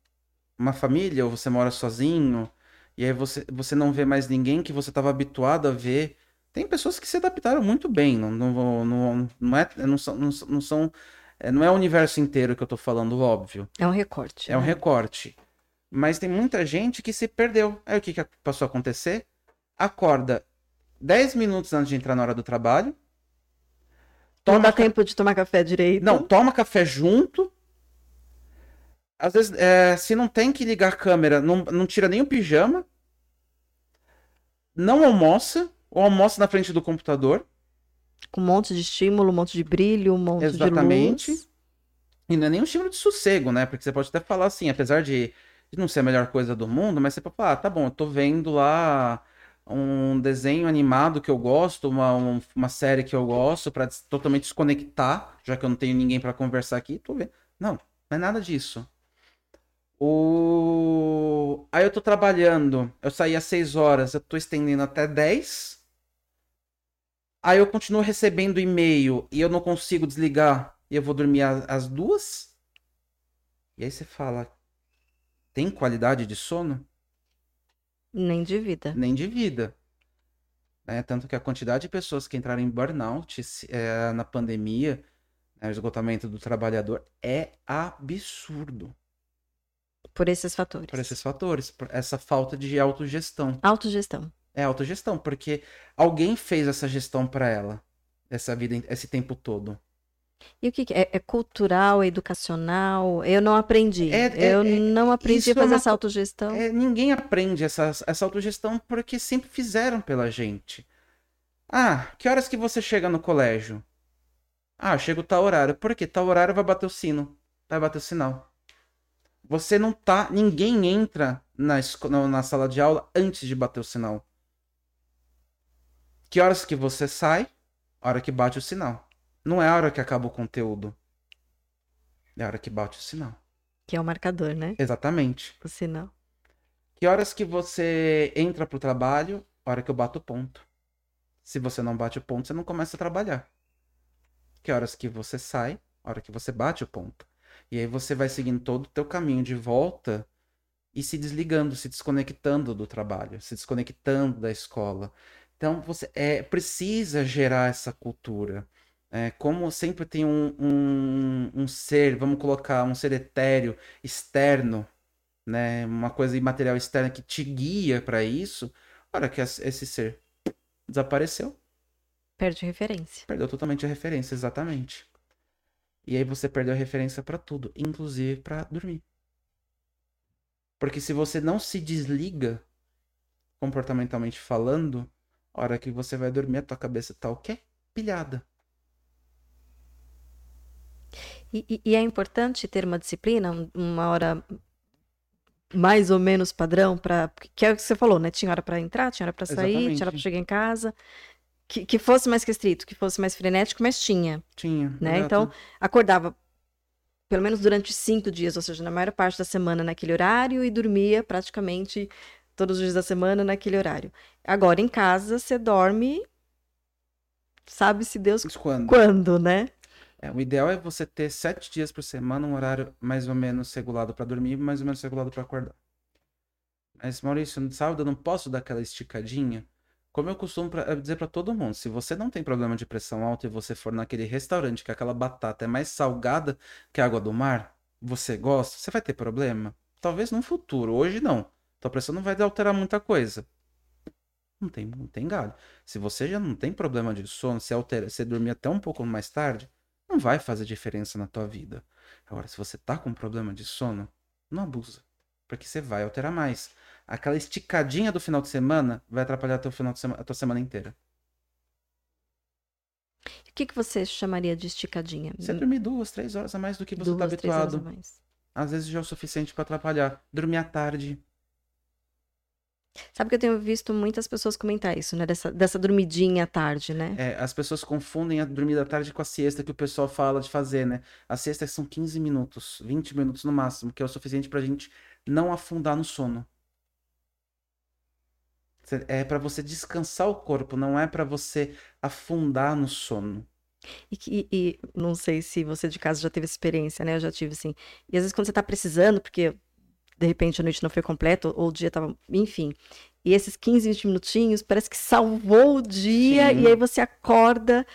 uma família ou você mora sozinho. E aí você, você não vê mais ninguém que você estava habituado a ver. Tem pessoas que se adaptaram muito bem. Não, não, não, não, é, não são. Não, não, são é, não é o universo inteiro que eu estou falando, óbvio. É um recorte. É né? um recorte. Mas tem muita gente que se perdeu. Aí o que, que passou a acontecer? Acorda 10 minutos antes de entrar na hora do trabalho. Toma não dá ca... tempo de tomar café direito. Não, toma café junto. Às vezes, é, se não tem que ligar a câmera, não, não tira nem o pijama. Não almoça, ou almoça na frente do computador. Com um monte de estímulo, um monte de brilho, um monte Exatamente. de luz. E não é nem um estímulo de sossego, né? Porque você pode até falar assim, apesar de, não ser a melhor coisa do mundo, mas você falar, ah, tá bom, eu tô vendo lá um desenho animado que eu gosto, uma, uma série que eu gosto, para totalmente desconectar, já que eu não tenho ninguém para conversar aqui, tô vendo. Não, não é nada disso. O... Aí eu tô trabalhando, eu saí às 6 horas, eu tô estendendo até 10. Aí eu continuo recebendo e-mail e eu não consigo desligar e eu vou dormir às duas. E aí você fala, tem qualidade de sono? Nem de vida. Nem de vida. É, tanto que a quantidade de pessoas que entraram em burnout é, na pandemia, né, o esgotamento do trabalhador, é absurdo. Por esses fatores. Por esses fatores, por essa falta de autogestão. Autogestão. É autogestão, porque alguém fez essa gestão para ela, essa vida, esse tempo todo. E o que, que é? é? cultural, é educacional? Eu não aprendi. É, é, eu é, não aprendi a fazer uma, essa autogestão. É, ninguém aprende essa, essa autogestão porque sempre fizeram pela gente. Ah, que horas que você chega no colégio? Ah, chego tal horário. Por quê? Tal horário vai bater o sino. Vai bater o sinal. Você não tá. Ninguém entra na, na sala de aula antes de bater o sinal. Que horas que você sai? Hora que bate o sinal. Não é a hora que acaba o conteúdo. É a hora que bate o sinal. Que é o marcador, né? Exatamente. O sinal. Que horas que você entra pro trabalho? Hora que eu bato o ponto. Se você não bate o ponto, você não começa a trabalhar. Que horas que você sai? Hora que você bate o ponto. E aí você vai seguindo todo o teu caminho de volta e se desligando, se desconectando do trabalho, se desconectando da escola. Então você é precisa gerar essa cultura. É, como sempre tem um, um, um, ser, vamos colocar um ser etéreo, externo, né, uma coisa imaterial externa que te guia para isso, hora que esse ser desapareceu. Perde referência. Perdeu totalmente a referência, exatamente. E aí você perdeu a referência para tudo, inclusive para dormir. Porque se você não se desliga, comportamentalmente falando, a hora que você vai dormir, a tua cabeça tá o quê? Pilhada. E, e, é importante ter uma disciplina, uma hora mais ou menos padrão para que é o que você falou, né? Tinha hora para entrar, tinha hora para sair, Exatamente. tinha hora para chegar em casa. Que, que fosse mais restrito, que fosse mais frenético, mas tinha. Tinha. Né? Então, acordava pelo menos durante cinco dias, ou seja, na maior parte da semana naquele horário e dormia praticamente todos os dias da semana naquele horário. Agora, em casa, você dorme sabe se Deus quando? quando, né? É, o ideal é você ter sete dias por semana, um horário mais ou menos regulado para dormir mais ou menos regulado para acordar. Mas, Maurício, no sábado eu não posso dar aquela esticadinha? Como eu costumo pra- dizer para todo mundo, se você não tem problema de pressão alta e você for naquele restaurante que aquela batata é mais salgada que a água do mar, você gosta, você vai ter problema? Talvez no futuro, hoje não. Tua pressão não vai alterar muita coisa. Não tem, não tem galho. Se você já não tem problema de sono, se altera, se dormir até um pouco mais tarde, não vai fazer diferença na tua vida. Agora, se você tá com problema de sono, não abusa, porque você vai alterar mais. Aquela esticadinha do final de semana vai atrapalhar teu final de semana, a tua semana inteira. O que, que você chamaria de esticadinha? Você dormir duas, três horas a mais do que você tá a habituado. Às vezes já é o suficiente pra atrapalhar. Dormir à tarde. Sabe que eu tenho visto muitas pessoas comentar isso, né? Dessa, dessa dormidinha à tarde, né? É, as pessoas confundem a dormir da tarde com a siesta que o pessoal fala de fazer, né? A siesta são 15 minutos, 20 minutos no máximo, que é o suficiente pra gente não afundar no sono. É pra você descansar o corpo, não é pra você afundar no sono. E, que- e não sei se você de casa já teve experiência, né? Eu já tive, assim. E às vezes quando você tá precisando, porque de repente a noite não foi completa, ou o dia tava. Enfim. E esses 15, 20 minutinhos parece que salvou o dia, Sim. e aí você acorda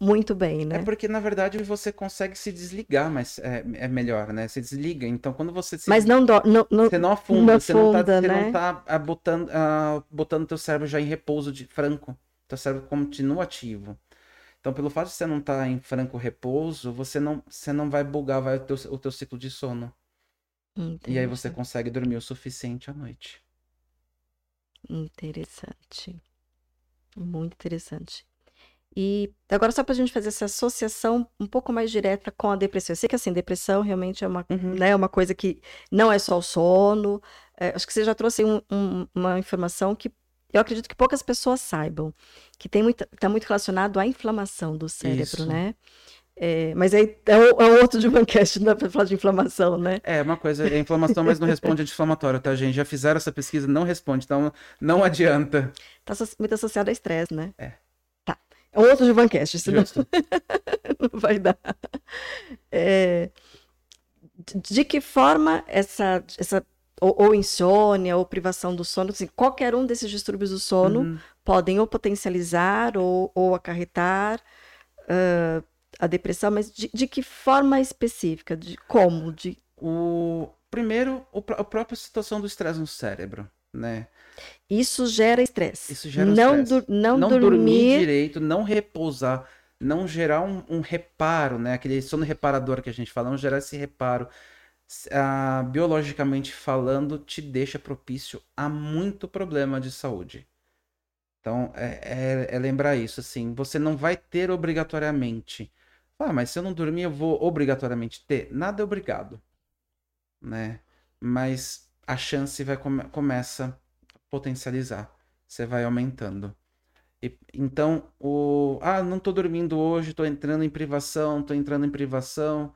muito bem, É né? porque, na verdade, você consegue se desligar, mas é, é melhor, né? Você desliga. Então, quando você se Mas não, dó- não, não, Você não afunda, não você não tá, afunda, você né? não tá ah, botando, ah, botando teu cérebro já em repouso de franco. Teu cérebro continua ativo. Então, pelo fato de você não estar em franco repouso, você não, você não vai bugar vai o, teu, o teu ciclo de sono. E aí você consegue dormir o suficiente à noite. Interessante. Muito interessante. E agora, só para a gente fazer essa associação um pouco mais direta com a depressão. Eu sei que, assim, depressão realmente é uma, Uhum. né, uma coisa que não é só o sono. É, acho que você já trouxe um- um- uma informação que eu acredito que poucas pessoas saibam, que tem muito, está muito relacionado à inflamação do cérebro, Isso. né? É, mas aí é, o- é outro de Mancast, não dá para falar de inflamação, né? É uma coisa, é inflamação, mas não responde anti-inflamatório, tá, gente? Já fizeram essa pesquisa, não responde, então não adianta. Está muito associado a estresse, né? É. Tá. É outro de Mancast, senão não vai dar. É, de- que forma essa, essa ou, ou insônia ou privação do sono, assim, qualquer um desses distúrbios do sono Uhum. podem ou potencializar ou, ou acarretar ah, a depressão, mas de, de que forma específica? De como? De, O primeiro, o, a própria situação do estresse no cérebro, né? isso gera estresse. Isso gera não, não, não dormir dormir. direito, não repousar, não gerar um, um reparo, né? Aquele sono reparador que a gente fala, não gerar esse reparo. Ah, biologicamente falando, te deixa propício a muito problema de saúde. Então, é, é- é lembrar isso, assim, você não vai ter obrigatoriamente. Ah, mas se eu não dormir, eu vou obrigatoriamente ter. Nada é obrigado, né? Mas a chance vai come- começa a potencializar. Você vai aumentando. E- então, o. Ah, não tô dormindo hoje, tô entrando em privação, tô entrando em privação.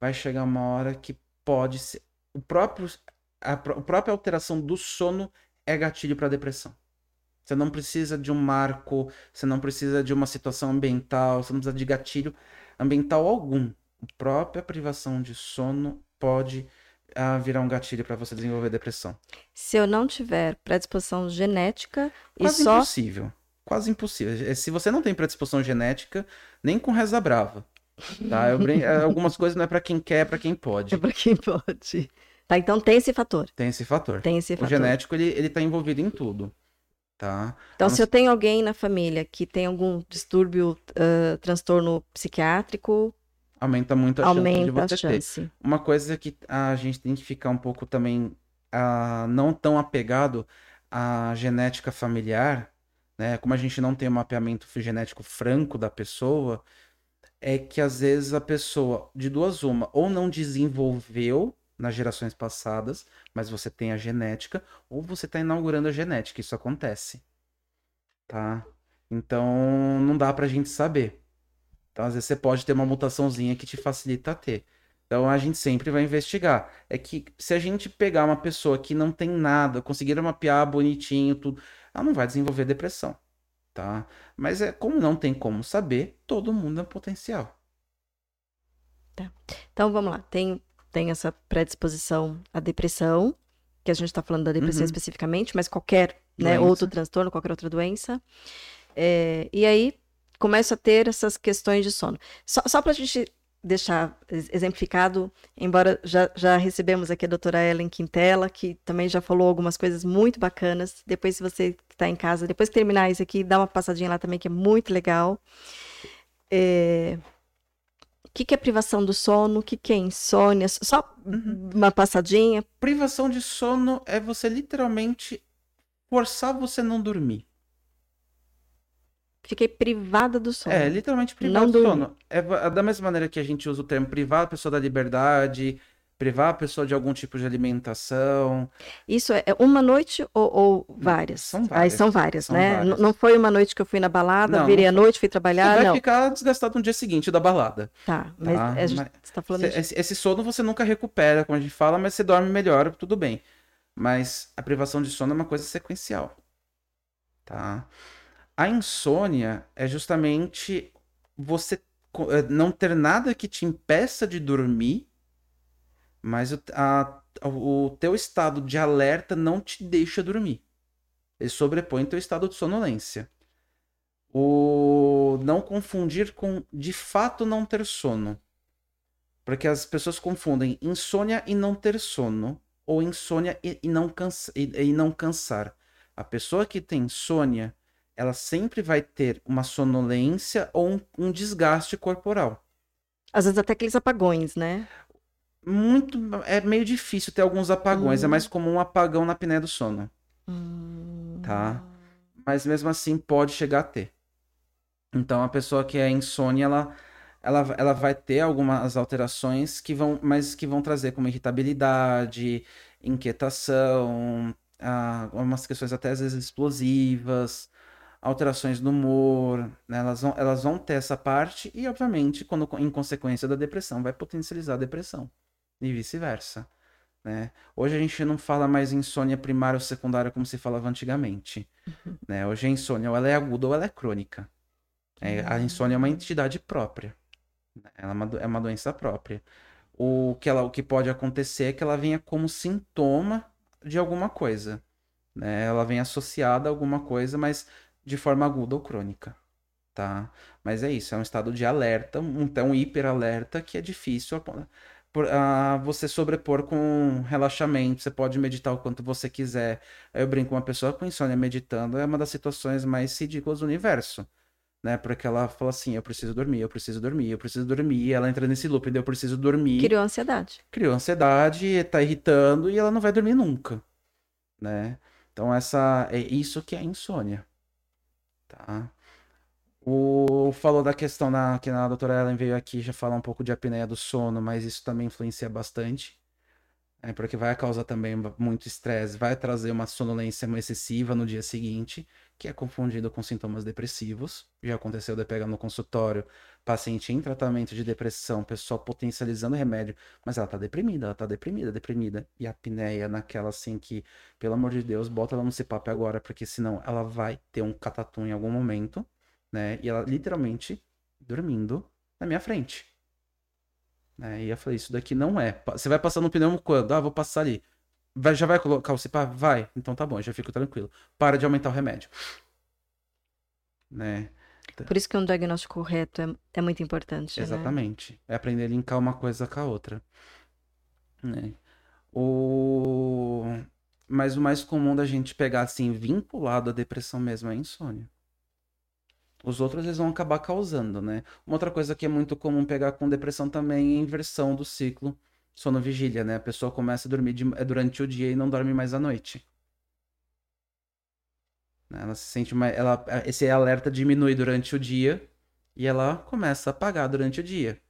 Vai chegar uma hora que pode ser. O próprio, a, pró- a própria alteração do sono é gatilho para depressão. Você não precisa de um marco, você não precisa de uma situação ambiental, você não precisa de gatilho ambiental algum. A própria privação de sono pode ah, virar um gatilho para você desenvolver depressão. Se eu não tiver predisposição genética e Quase só impossível. Quase impossível. Eh, Se você não tem predisposição genética, nem com reza brava. Tá? Eu brin- eh, Algumas coisas não é pra quem quer, é pra quem pode. é para quem pode. Tá, então tem esse fator. Tem esse fator. Tem esse O fator. genético, ele, ele tá envolvido em tudo. Tá? Então, A se não eu tenho alguém na família que tem algum distúrbio, ah, transtorno psiquiátrico, Aumenta muito a chance de aumenta você ter. chance. Uma coisa que a gente tem que ficar um pouco também ah, não tão apegado à genética familiar, né? Como a gente não tem um mapeamento genético franco da pessoa, é que às vezes a pessoa, de duas uma, ou não desenvolveu nas gerações passadas, mas você tem a genética, ou você está inaugurando a genética, isso acontece. Tá? Então não dá pra gente saber. Então, às vezes, você pode ter uma mutaçãozinha que te facilita a ter. Então, a gente sempre vai investigar. É que se a gente pegar uma pessoa que não tem nada, conseguir mapear bonitinho, tudo, ela não vai desenvolver depressão. tá? Mas é como não tem como saber, todo mundo é potencial. Então vamos lá. Tem, tem essa predisposição à depressão, que a gente está falando da depressão Uhum. especificamente, mas qualquer né, outro transtorno, qualquer outra doença. É, e aí começa a ter essas questões de sono. Só, só para a gente deixar ex- exemplificado, embora já, já recebemos aqui a doutora Ellen Quintela, que também já falou algumas coisas muito bacanas. Depois, se você está em casa, depois que terminar isso aqui, dá uma passadinha lá também, que é muito legal. É, que, que é privação do sono? O que, que é insônia? Só Uhum. uma passadinha. Privação de sono é você literalmente forçar você não dormir. Fiquei privada do sono. É, literalmente privar do dormir. sono. É da mesma maneira que a gente usa o termo privar a pessoa da liberdade, privar a pessoa de algum tipo de alimentação. Isso é é uma noite ou, ou várias? são Aí várias. são várias, São né? várias. Não foi uma noite que eu fui na balada, Não, virei não à noite, fui trabalhar, você vai não. ficar desgastado no dia seguinte da balada. Tá, mas Tá, a gente mas está falando Cê- de... Esse, esse sono você nunca recupera, como a gente fala, mas você dorme melhor, tudo bem. Mas a privação de sono é uma coisa sequencial. Tá? A insônia é justamente você eh, não ter nada que te impeça de dormir, mas o, a- o teu estado de alerta não te deixa dormir. Ele sobrepõe teu estado de sonolência. O não confundir com de fato não ter sono. Porque as pessoas confundem insônia e não ter sono, ou insônia e, e não, cansa, e, e não cansar. A pessoa que tem insônia, ela sempre vai ter uma sonolência ou um, um desgaste corporal. Às vezes até aqueles apagões, né? Muito, é meio difícil ter alguns apagões, é Hum. mais comum um apagão na apneia do sono. Hum, Tá. mas mesmo assim pode chegar a ter. Então a pessoa que é insônia, ela, ela, ela vai ter algumas alterações que vão, mas que vão trazer como irritabilidade, inquietação, ah, umas questões até às vezes explosivas, alterações no humor, né? Elas vão, elas vão ter essa parte e, obviamente, quando em consequência da depressão, vai potencializar a depressão e vice-versa. Né? Hoje a gente não fala mais insônia primária ou secundária como se falava antigamente. Né? Hoje a insônia ou ela é aguda ou ela é crônica. É, a insônia é uma entidade própria. né? Ela é uma, do- é uma doença própria. O que, ela, o que pode acontecer é que ela venha como sintoma de alguma coisa. Né? Ela vem associada a alguma coisa, mas de forma aguda ou crônica. Tá? Mas é isso, é um estado de alerta, um, então hiperalerta que é difícil ah, você sobrepor com relaxamento. Você pode meditar o quanto você quiser. Aí eu brinco, uma pessoa com insônia meditando é uma das situações mais ridículas do universo. Né? Porque ela fala assim: eu preciso dormir, eu preciso dormir, eu preciso dormir. E ela entra nesse loop, de eu preciso dormir Criou ansiedade. criou ansiedade, tá irritando e ela não vai dormir nunca, né? Então essa é isso que é insônia, tá? O falou da questão na que a doutora Ellen veio aqui já falar um pouco de apneia do sono, mas isso também influencia bastante, é porque vai causar também muito estresse, vai trazer uma sonolência excessiva no dia seguinte, que é confundido com sintomas depressivos. Já aconteceu de pegar no consultório paciente em tratamento de depressão, pessoal potencializando remédio, mas ela tá deprimida, ela tá deprimida, deprimida. E a apneia naquela assim que, pelo amor de Deus, bota ela no CPAP agora, porque senão ela vai ter um catatum em algum momento, né? E ela literalmente dormindo na minha frente. Né? E eu falei, isso daqui não é. Você vai passar no pneu quando? Ah, vou passar ali. Vai- já vai colocar o CPAP? Vai. Então tá bom, já fico tranquilo. Para de aumentar o remédio. Né? Por isso que um diagnóstico correto é, é muito importante, né? Exatamente. É aprender a linkar uma coisa com a outra. Né? O... Mas o mais comum da gente pegar assim, vinculado à depressão mesmo, é a insônia. Os outros eles vão acabar causando, né? Uma outra coisa que é muito comum pegar com depressão também é inversão do ciclo sono-vigília, né? A pessoa começa a dormir de- é durante o dia e não dorme mais à noite. Né? Ela se sente mais. Ela... Esse alerta diminui durante o dia e ela começa a apagar durante o dia.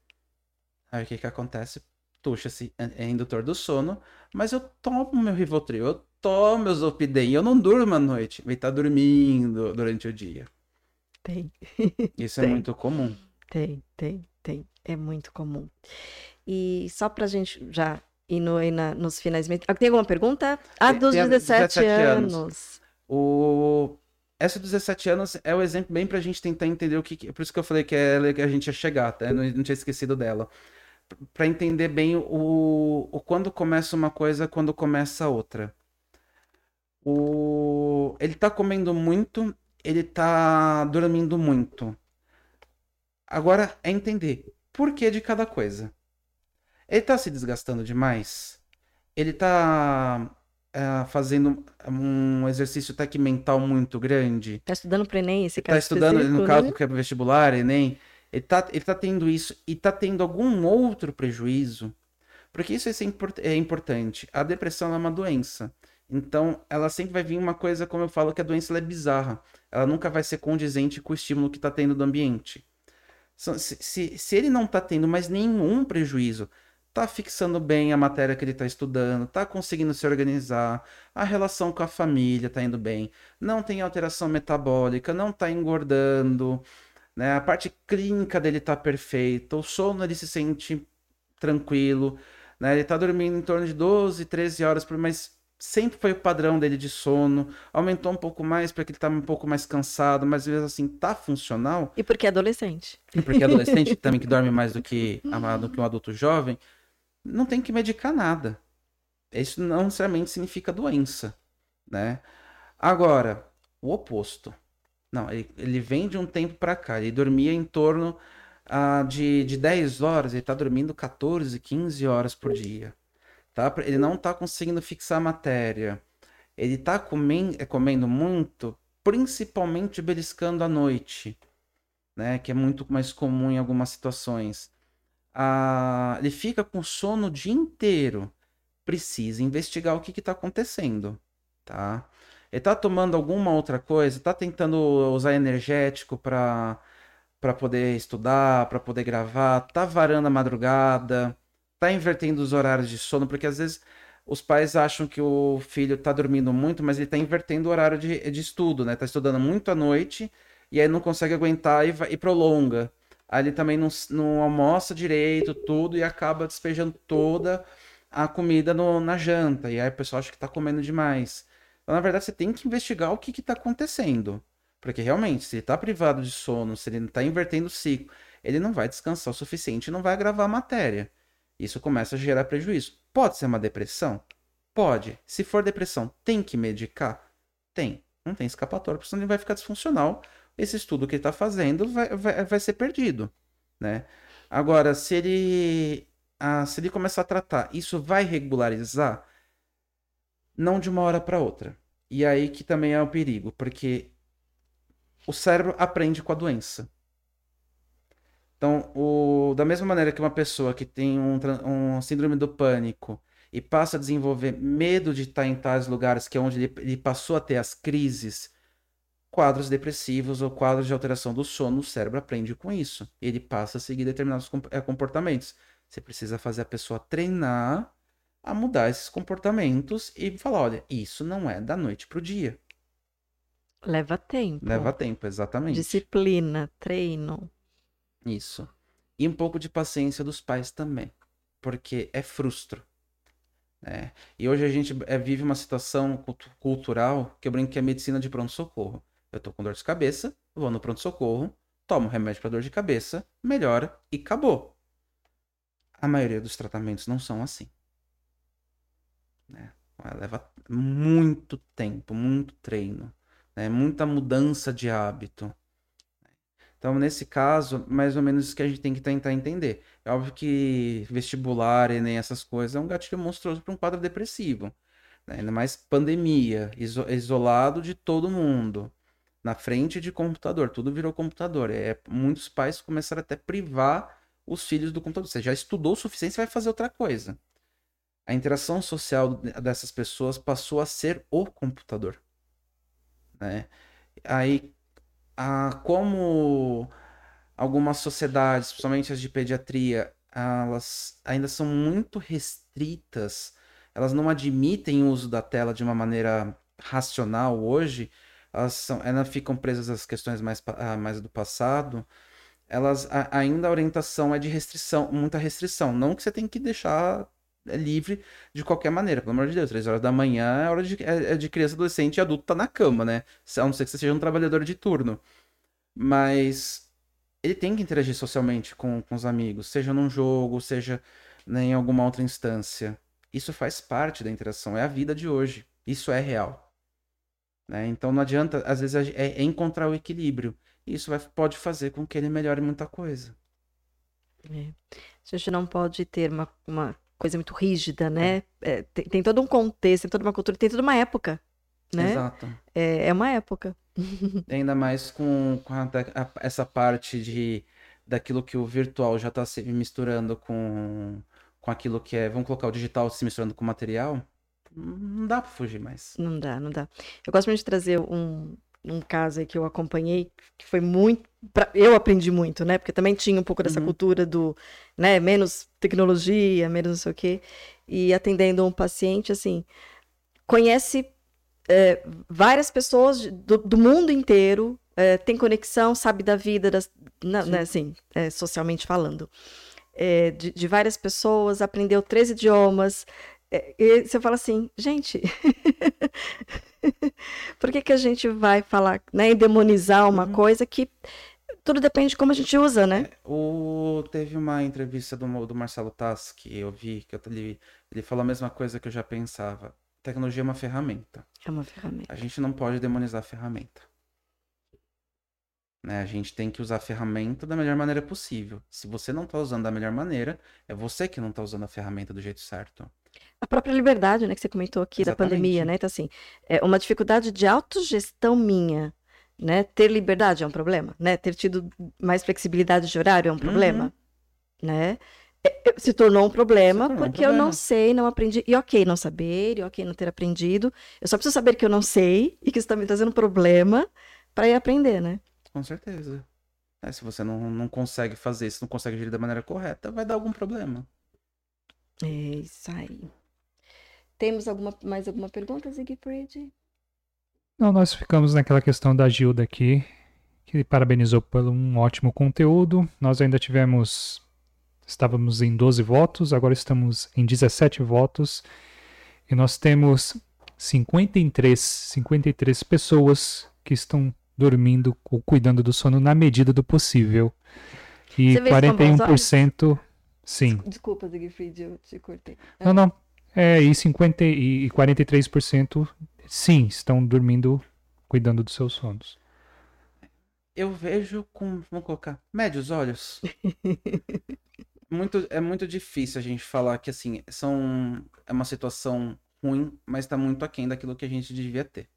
Aí o que que acontece? Tuxa-se, é é indutor do sono, mas eu tomo meu Rivotril, eu tomo meu Zolpidem, eu não durmo à noite, ele tá dormindo durante o dia. Tem, Isso é Tem. muito comum. tem, tem, tem. É muito comum. E só pra gente já ir no, ir na- nos finais. Ah, Tem alguma pergunta? Ah, Tem- dos tem a- 17, 17 anos. anos. O... essa dos 17 anos é o exemplo bem pra gente tentar entender o que. que- Por isso que eu falei que é que a gente ia chegar, tá? Eu não, não tinha esquecido dela. Pra entender bem o, o quando começa uma coisa, quando começa outra. O, ele tá comendo muito, ele tá dormindo muito. Agora é entender por que de cada coisa. Ele tá se desgastando demais? Ele tá ah, fazendo um exercício tec mental muito grande? Tá estudando pro Enem esse tá caso estudando, no caso né? que é vestibular, Enem, ele tá, ele tá tendo isso e tá tendo algum outro prejuízo? Porque isso é, import- é importante. A depressão é uma doença. Então, ela sempre vai vir uma coisa, como eu falo, que a doença é bizarra. Ela nunca vai ser condizente com o estímulo que tá tendo do ambiente. Se, se, se ele não tá tendo mais nenhum prejuízo, tá fixando bem a matéria que ele tá estudando, tá conseguindo se organizar, a relação com a família tá indo bem, não tem alteração metabólica, não tá engordando, né? A parte clínica dele tá perfeita, o sono ele se sente tranquilo, né? Ele tá dormindo em torno de 12, 13 horas por mas sempre foi o padrão dele de sono, aumentou um pouco mais porque ele tá um pouco mais cansado, mas às vezes assim tá funcional, E porque é adolescente. porque adolescente também que dorme mais do que, do que um adulto jovem, não tem que medicar nada. Isso não necessariamente significa doença, né? Agora, o oposto. Não, ele, ele vem de um tempo pra cá, ele dormia em torno ah, de, de 10 horas, ele tá dormindo 14, 15 horas por dia. Tá? Ele não tá conseguindo fixar a matéria. Ele tá comen- eh, comendo muito, principalmente beliscando à noite né? Que é muito mais comum em algumas situações. Ah, ele fica com sono o dia inteiro. Precisa investigar o que está acontecendo, tá? Ele tá tomando alguma outra coisa? Tá tentando usar energético para para poder estudar, para poder gravar? Tá varando a madrugada? Tá invertendo os horários de sono? Porque às vezes os pais acham que o filho tá dormindo muito, mas ele tá invertendo o horário de, de estudo, né? Tá estudando muito à noite e aí não consegue aguentar e, vai- e prolonga. Aí ele também não, não almoça direito, tudo, e acaba despejando toda a comida no- na janta. E aí o pessoal acha que tá comendo demais. Então, na verdade, você tem que investigar o que que tá acontecendo. Porque realmente, se ele tá privado de sono, se ele tá invertendo o ciclo, ele não vai descansar o suficiente e não vai agravar a matéria. Isso começa a gerar prejuízo. Pode ser uma depressão? Pode. Se for depressão, tem que medicar? Tem. Não tem escapatória, porque senão ele vai ficar disfuncional esse estudo que ele está fazendo vai, vai, vai ser perdido, né? Agora, se ele, ah, se ele começar a tratar, isso vai regularizar? Não de uma hora para outra. E aí que também é o perigo, porque o cérebro aprende com a doença. Então, o, da mesma maneira que uma pessoa que tem um, um síndrome do pânico e passa a desenvolver medo de estar em tais lugares que é onde ele, ele passou a ter as crises, quadros depressivos ou quadros de alteração do sono, o cérebro aprende com isso. Ele passa a seguir determinados eh, comportamentos. Você precisa fazer a pessoa treinar a mudar esses comportamentos e falar: olha, isso não é da noite pro dia. Leva tempo. Leva tempo, exatamente. Disciplina, treino. Isso. E um pouco de paciência dos pais também, porque é frustro. né? E hoje a gente eh, vive uma situação cultu- cultural que eu brinco que é medicina de pronto-socorro. Eu tô com dor de cabeça, vou no pronto-socorro, tomo remédio para dor de cabeça, melhora e acabou. A maioria dos tratamentos não são assim. Né? Leva muito tempo, muito treino, né? muita mudança de hábito. Então, nesse caso, mais ou menos isso que a gente tem que tentar entender. É óbvio que vestibular, Enem, essas coisas, é um gatilho monstruoso para um quadro depressivo. né? Ainda mais pandemia, iso- isolado de todo mundo, na frente de computador, tudo virou computador. É, muitos pais começaram até a privar os filhos do computador. Você já estudou o suficiente, você vai fazer outra coisa. A interação social dessas pessoas passou a ser o computador. Né? Aí ah, como algumas sociedades, principalmente as de pediatria, elas ainda são muito restritas, elas não admitem o uso da tela de uma maneira racional hoje, elas, são, elas ficam presas às questões mais, ah, mais do passado, elas a- ainda a orientação é de restrição, muita restrição. Não que você tem que deixar é livre de qualquer maneira, pelo amor de Deus. Três horas da manhã é hora de, é, é de criança, adolescente e adulto tá na cama, né? A não ser que você seja um trabalhador de turno. Mas ele tem que interagir socialmente com, com os amigos, seja num jogo, seja né, em alguma outra instância. Isso faz parte da interação, é a vida de hoje. Isso é real. Né? Então não adianta, às vezes, é, é encontrar o equilíbrio. Isso vai, pode fazer com que ele melhore muita coisa. É. A gente não pode ter uma, uma coisa muito rígida, né? É. É, tem, tem, todo um contexto, tem toda uma cultura, tem toda uma época, né? Exato. É, é uma época. Ainda mais com, com a, a, essa parte de daquilo que o virtual já está se misturando com, com aquilo que é, vamos colocar o digital se misturando com o material, não dá para fugir mais. Não dá, não dá. Eu gosto muito de trazer um, um caso aí que eu acompanhei, que foi muito. Pra, eu aprendi muito, né? Porque também tinha um pouco dessa uhum. cultura do, né, menos tecnologia, menos não sei o quê. E atendendo um paciente, assim, conhece é, várias pessoas do, do mundo inteiro, é, tem conexão, sabe da vida, das, na, né, assim, é, socialmente falando. É, de, de, várias pessoas, aprendeu três idiomas. É, e você fala assim, gente, por que, que a gente vai falar, né, e demonizar uma uhum. coisa que tudo depende de como a gente usa, né? É, o... Teve uma entrevista do, do Marcelo Tassi que eu vi, que eu, ele, ele falou a mesma coisa que eu já pensava. Tecnologia é uma ferramenta. É uma ferramenta. A gente não pode demonizar a ferramenta. Né? A gente tem que usar a ferramenta da melhor maneira possível. Se você não está usando da melhor maneira, é você que não está usando a ferramenta do jeito certo. A própria liberdade, né, que você comentou aqui Exatamente. da pandemia, né? Então, assim, é uma dificuldade de autogestão minha, né? Ter liberdade é um problema, né? Ter tido mais flexibilidade de horário é um problema, uhum. né? É, é, se tornou um problema tornou porque um problema. eu não sei, não aprendi. E ok não saber, e ok não ter aprendido. Eu só preciso saber que eu não sei e que isso está me trazendo problema para ir aprender, né? Com certeza. É, se você não, não consegue fazer, se não consegue agir da maneira correta, vai dar algum problema. É isso aí. Temos alguma, mais alguma pergunta, Zigfried? Não, nós ficamos naquela questão da Gilda aqui, que parabenizou por um ótimo conteúdo. Nós ainda tivemos Estávamos em 12 votos, agora estamos em 17 votos. E nós temos 53, 53 pessoas que estão dormindo ou cuidando do sono na medida do possível. E 41%. Sim. Desculpa, Zigfried, eu te cortei. Não, não. É, e, 50, e 43% sim, estão dormindo, cuidando dos seus sonos. Eu vejo com, vamos colocar, médios olhos. muito, é muito difícil a gente falar que, assim, são, é uma situação ruim, mas está muito aquém daquilo que a gente devia ter.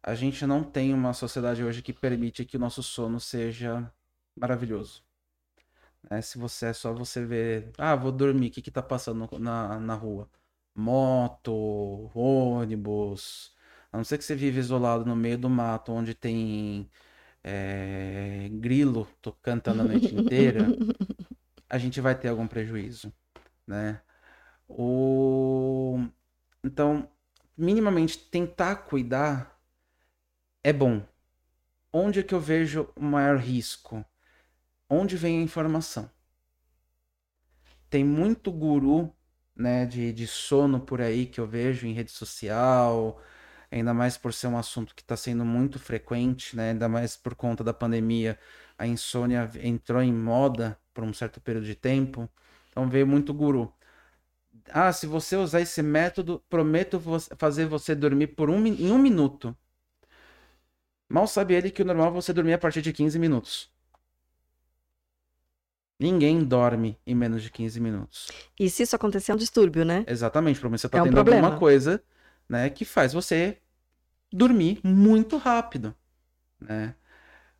A gente não tem uma sociedade hoje que permite que o nosso sono seja maravilhoso. É, se você é só você ver, ah, vou dormir, o que que tá passando na, na rua? Moto, ônibus, a não ser que você vive isolado no meio do mato, onde tem é, grilo cantando a noite inteira, a gente vai ter algum prejuízo, né? O... Então, minimamente tentar cuidar é bom. Onde é que eu vejo o maior risco? Onde vem a informação? Tem muito guru né, de, de sono por aí que eu vejo em rede social, ainda mais por ser um assunto que está sendo muito frequente, né, ainda mais por conta da pandemia. A insônia entrou em moda por um certo período de tempo. Então veio muito guru. Ah, se você usar esse método, prometo fazer você dormir por um, em um minuto. Mal sabe ele que o normal é você dormir a partir de 15 minutos. Ninguém dorme em menos de 15 minutos. E se isso acontecer é um distúrbio, né? Exatamente, provavelmente você está é um tendo problema. alguma coisa né, que faz você dormir muito rápido. Né?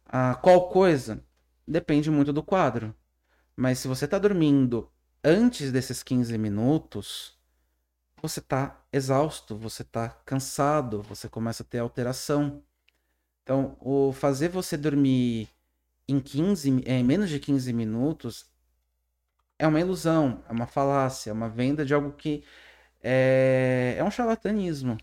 Ah, qual coisa? Depende muito do quadro. Mas se você está dormindo antes desses 15 minutos, você está exausto, você está cansado, você começa a ter alteração. Então, o fazer você dormir em 15, em menos de 15 minutos é uma ilusão, é uma falácia, é uma venda de algo que é, é um charlatanismo,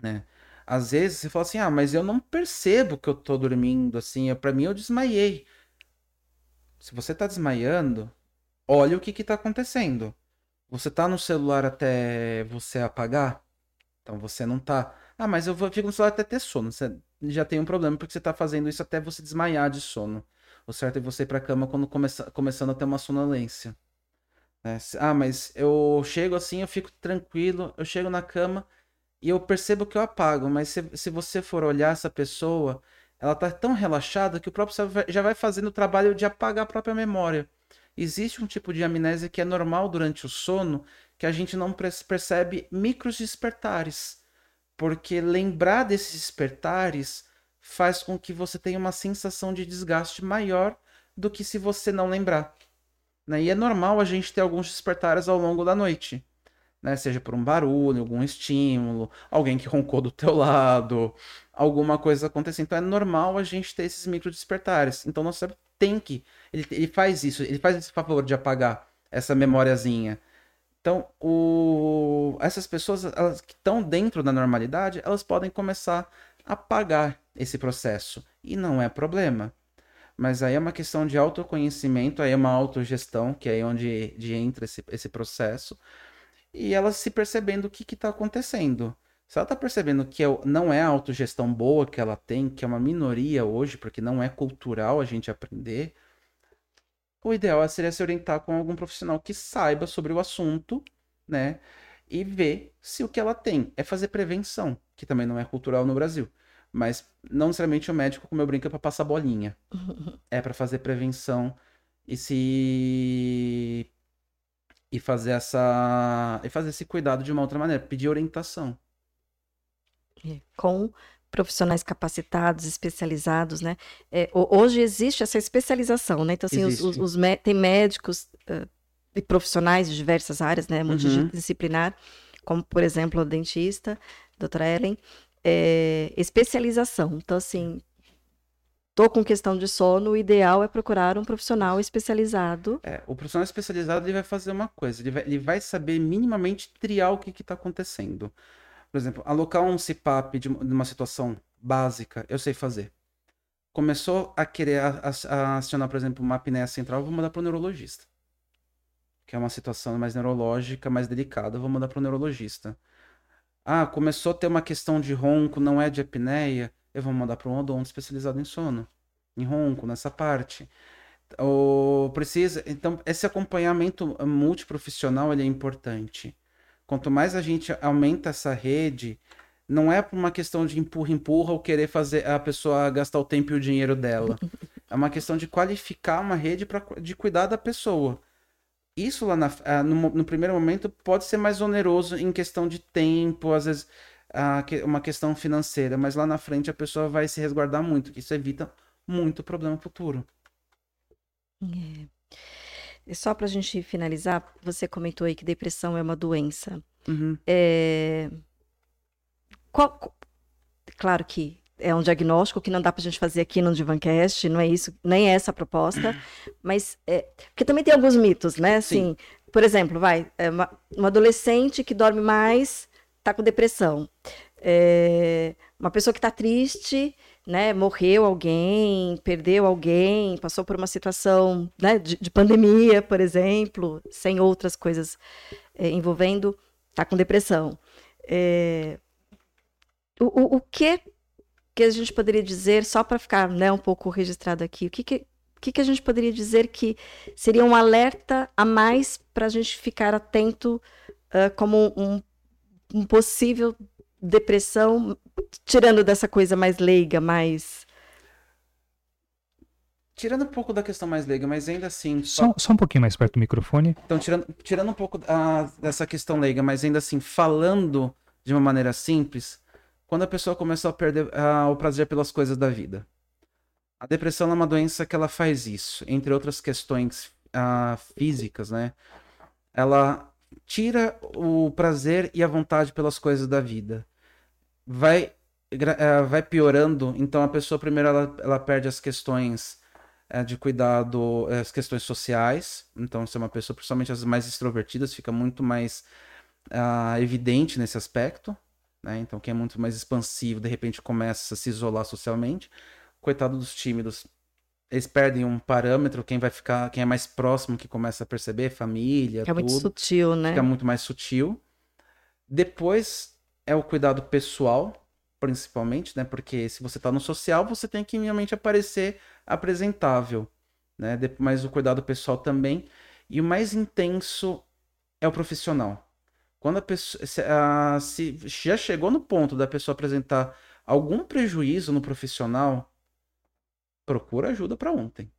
né? Às vezes você fala assim, ah, mas eu não percebo que eu tô dormindo assim, para mim eu desmaiei. Se você tá desmaiando, olha o que que tá acontecendo. Você tá no celular até você apagar? Então você não tá. Ah, mas eu vou, fico no celular até ter sono. Você já tem um problema porque você tá fazendo isso até você desmaiar de sono. O certo é você ir pra cama quando começa, começando a ter uma sonolência. Né? Ah, mas eu chego assim, eu fico tranquilo, eu chego na cama e eu percebo que eu apago. Mas se, se você for olhar essa pessoa, ela tá tão relaxada que o próprio já vai fazendo o trabalho de apagar a própria memória. Existe um tipo de amnésia que é normal durante o sono, que a gente não percebe micros despertares. Porque lembrar desses despertares faz com que você tenha uma sensação de desgaste maior do que se você não lembrar. Né? E é normal a gente ter alguns despertares ao longo da noite. Né? Seja por um barulho, algum estímulo, alguém que roncou do teu lado, alguma coisa acontecendo. Então é normal a gente ter esses micro despertares. Então nosso cérebro tem que. Ele, ele faz isso, ele faz esse favor de apagar essa memóriazinha. Então, o... essas pessoas elas que estão dentro da normalidade, elas podem começar a apagar esse processo. E não é problema. Mas aí é uma questão de autoconhecimento, aí é uma autogestão, que é aí onde, onde entra esse, esse processo. E elas se percebendo o que está acontecendo. Se ela está percebendo que é não é a autogestão boa que ela tem, que é uma minoria hoje, porque não é cultural a gente aprender, o ideal seria se orientar com algum profissional que saiba sobre o assunto, né? E ver se o que ela tem é fazer prevenção, que também não é cultural no Brasil. Mas não necessariamente o médico, como eu brinco, é para passar bolinha. É para fazer prevenção e se e fazer essa e fazer esse cuidado de uma outra maneira, pedir orientação. É, com profissionais capacitados, especializados, né? É, hoje existe essa especialização, né? Então, assim, os, os, os tem médicos uh, e profissionais de diversas áreas, né? Multidisciplinar, uhum. como, por exemplo, o dentista, doutora Ellen, é, especialização. Então, assim, tô com questão de sono, o ideal é procurar um profissional especializado. É, o profissional especializado ele vai fazer uma coisa, ele vai, ele vai saber minimamente triar o que está acontecendo. Por exemplo, alocar um CPAP de uma situação básica, eu sei fazer. Começou a querer acionar, por exemplo, uma apneia central, eu vou mandar para o neurologista. Que é uma situação mais neurológica, mais delicada, eu vou mandar para o neurologista. Ah, começou a ter uma questão de ronco, não é de apneia, eu vou mandar para um odonto especializado em sono, em ronco, nessa parte. Ou precisa, então esse acompanhamento multiprofissional ele é importante. Quanto mais a gente aumenta essa rede, não é por uma questão de empurra empurra ou querer fazer a pessoa gastar o tempo e o dinheiro dela. É uma questão de qualificar uma rede para de cuidar da pessoa isso lá na, ah, no, no, primeiro momento pode ser mais oneroso em questão de tempo, às vezes uma questão financeira, mas lá na frente a pessoa vai se resguardar muito, isso evita muito problema futuro. É. E só para a gente finalizar, você comentou aí que depressão é uma doença. Uhum. É... Qual... Claro que é um diagnóstico que não dá para a gente fazer aqui no Divancast, não é isso, nem é essa a proposta, mas é, porque também tem alguns mitos, né? Assim, Sim. por exemplo, vai, é uma, uma, adolescente que dorme mais está com depressão, é, uma pessoa que está triste, né? Morreu alguém, perdeu alguém, passou por uma situação né, de, de pandemia, por exemplo, sem outras coisas é, envolvendo, está com depressão. É, o, o, que que a gente poderia dizer, só para ficar né, um pouco registrado aqui, o que, que, que, que a gente poderia dizer que seria um alerta a mais para a gente ficar atento uh, como um, um possível depressão, tirando dessa coisa mais leiga, mais tirando um pouco da questão mais leiga, mas ainda assim. Só, só, só um pouquinho mais perto do microfone. Então, tirando, tirando um pouco uh, dessa questão leiga, mas ainda assim, falando de uma maneira simples, quando a pessoa começou a perder uh, o prazer pelas coisas da vida. A depressão é uma doença que ela faz isso, entre outras questões uh, físicas, né? Ela tira o prazer e a vontade pelas coisas da vida. Vai, uh, vai piorando, então a pessoa primeiro ela, ela perde as questões uh, de cuidado, as questões sociais. Então, se é uma pessoa, principalmente as mais extrovertidas, fica muito mais evidente nesse aspecto. Né? Então, quem é muito mais expansivo, de repente começa a se isolar socialmente. Coitado dos tímidos, eles perdem um parâmetro, quem vai ficar, quem é mais próximo que começa a perceber, família, Fica muito tudo, sutil, né? fica muito mais sutil. Depois é o cuidado pessoal, principalmente, né? Porque se você tá no social, você tem que minimamente aparecer apresentável, né? Mas o cuidado pessoal também. E o mais intenso é o profissional. Quando a pessoa se, ah, se já chegou no ponto da pessoa apresentar algum prejuízo no profissional, procura ajuda para ontem.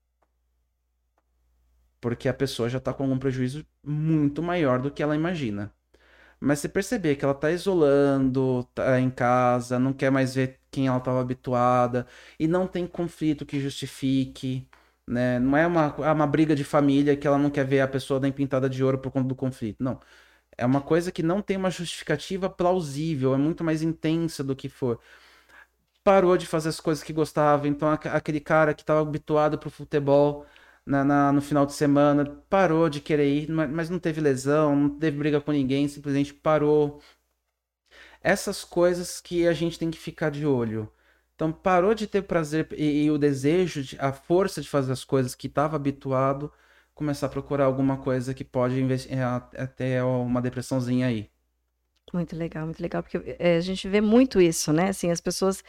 Porque a pessoa já tá com algum prejuízo muito maior do que ela imagina. Mas se perceber que ela tá isolando, tá em casa, não quer mais ver quem ela estava habituada e não tem conflito que justifique, né? Não é uma, é uma briga de família que ela não quer ver a pessoa dar pintada de ouro por conta do conflito. Não. É uma coisa que não tem uma justificativa plausível, é muito mais intensa do que for. Parou de fazer as coisas que gostava, então aque- aquele cara que estava habituado pro futebol na, na- no final de semana parou de querer ir, ma- mas não teve lesão, não teve briga com ninguém, simplesmente parou. Essas coisas que a gente tem que ficar de olho. Então parou de ter prazer e, e o desejo, de- a força de fazer as coisas que estava habituado, começar a procurar alguma coisa que pode é, até uma depressãozinha aí. Muito legal, muito legal, porque é, a gente vê muito isso, né? Assim, as pessoas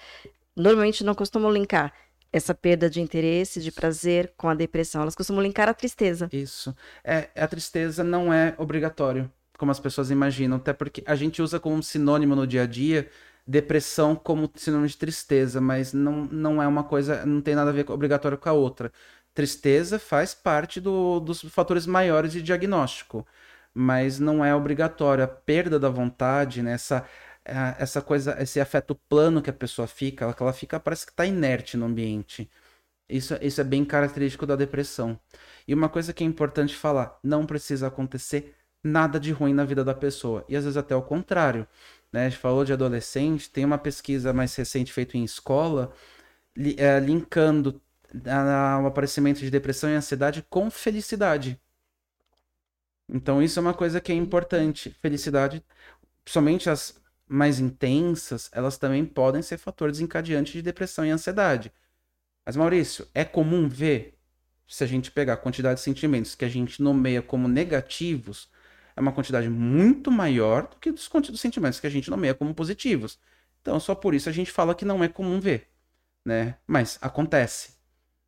normalmente não costumam linkar essa perda de interesse, de prazer com a depressão. Elas costumam linkar a tristeza. Isso. É, a tristeza não é obrigatório, como as pessoas imaginam, até porque a gente usa como sinônimo no dia a dia depressão como sinônimo de tristeza, mas não, não é uma coisa, não tem nada a ver com obrigatório com a outra. Tristeza faz parte do- dos fatores maiores de diagnóstico, mas não é obrigatório. A perda da vontade, né, essa, essa coisa, esse afeto plano que a pessoa fica, ela, que ela fica, parece que está inerte no ambiente. Isso, isso é bem característico da depressão. E uma coisa que é importante falar: não precisa acontecer nada de ruim na vida da pessoa. E às vezes até o contrário. Né? A gente falou de adolescente, tem uma pesquisa mais recente feita em escola, li- eh, linkando a- o aparecimento de depressão e ansiedade com felicidade. Então isso é uma coisa que é importante. Felicidade, principalmente as mais intensas, elas também podem ser fator desencadeante de depressão e ansiedade. Mas Maurício, é comum ver, se a gente pegar a quantidade de sentimentos que a gente nomeia como negativos, é uma quantidade muito maior do que dos, sentimentos que a gente nomeia como positivos. Então, só por isso a gente fala que não é comum ver, né? Mas acontece.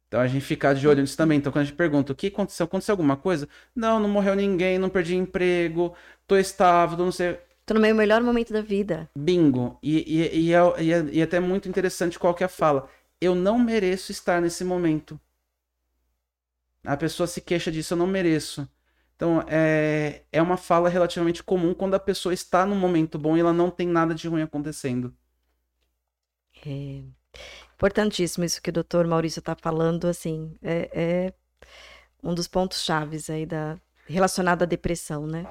Então a gente fica de olho nisso também. Então, quando a gente pergunta o que aconteceu, aconteceu alguma coisa? Não, não morreu ninguém, não perdi emprego, tô estável, não sei. Tô no meu melhor momento da vida. Bingo. E, e, e, é, e, é, e é até muito interessante qual que é a fala. Eu não mereço estar nesse momento. A pessoa se queixa disso, eu não mereço. Então, é, é uma fala relativamente comum quando a pessoa está num momento bom e ela não tem nada de ruim acontecendo. É importantíssimo isso que o doutor Maurício está falando, assim, é, é um dos pontos chaves aí da relacionado à depressão, né?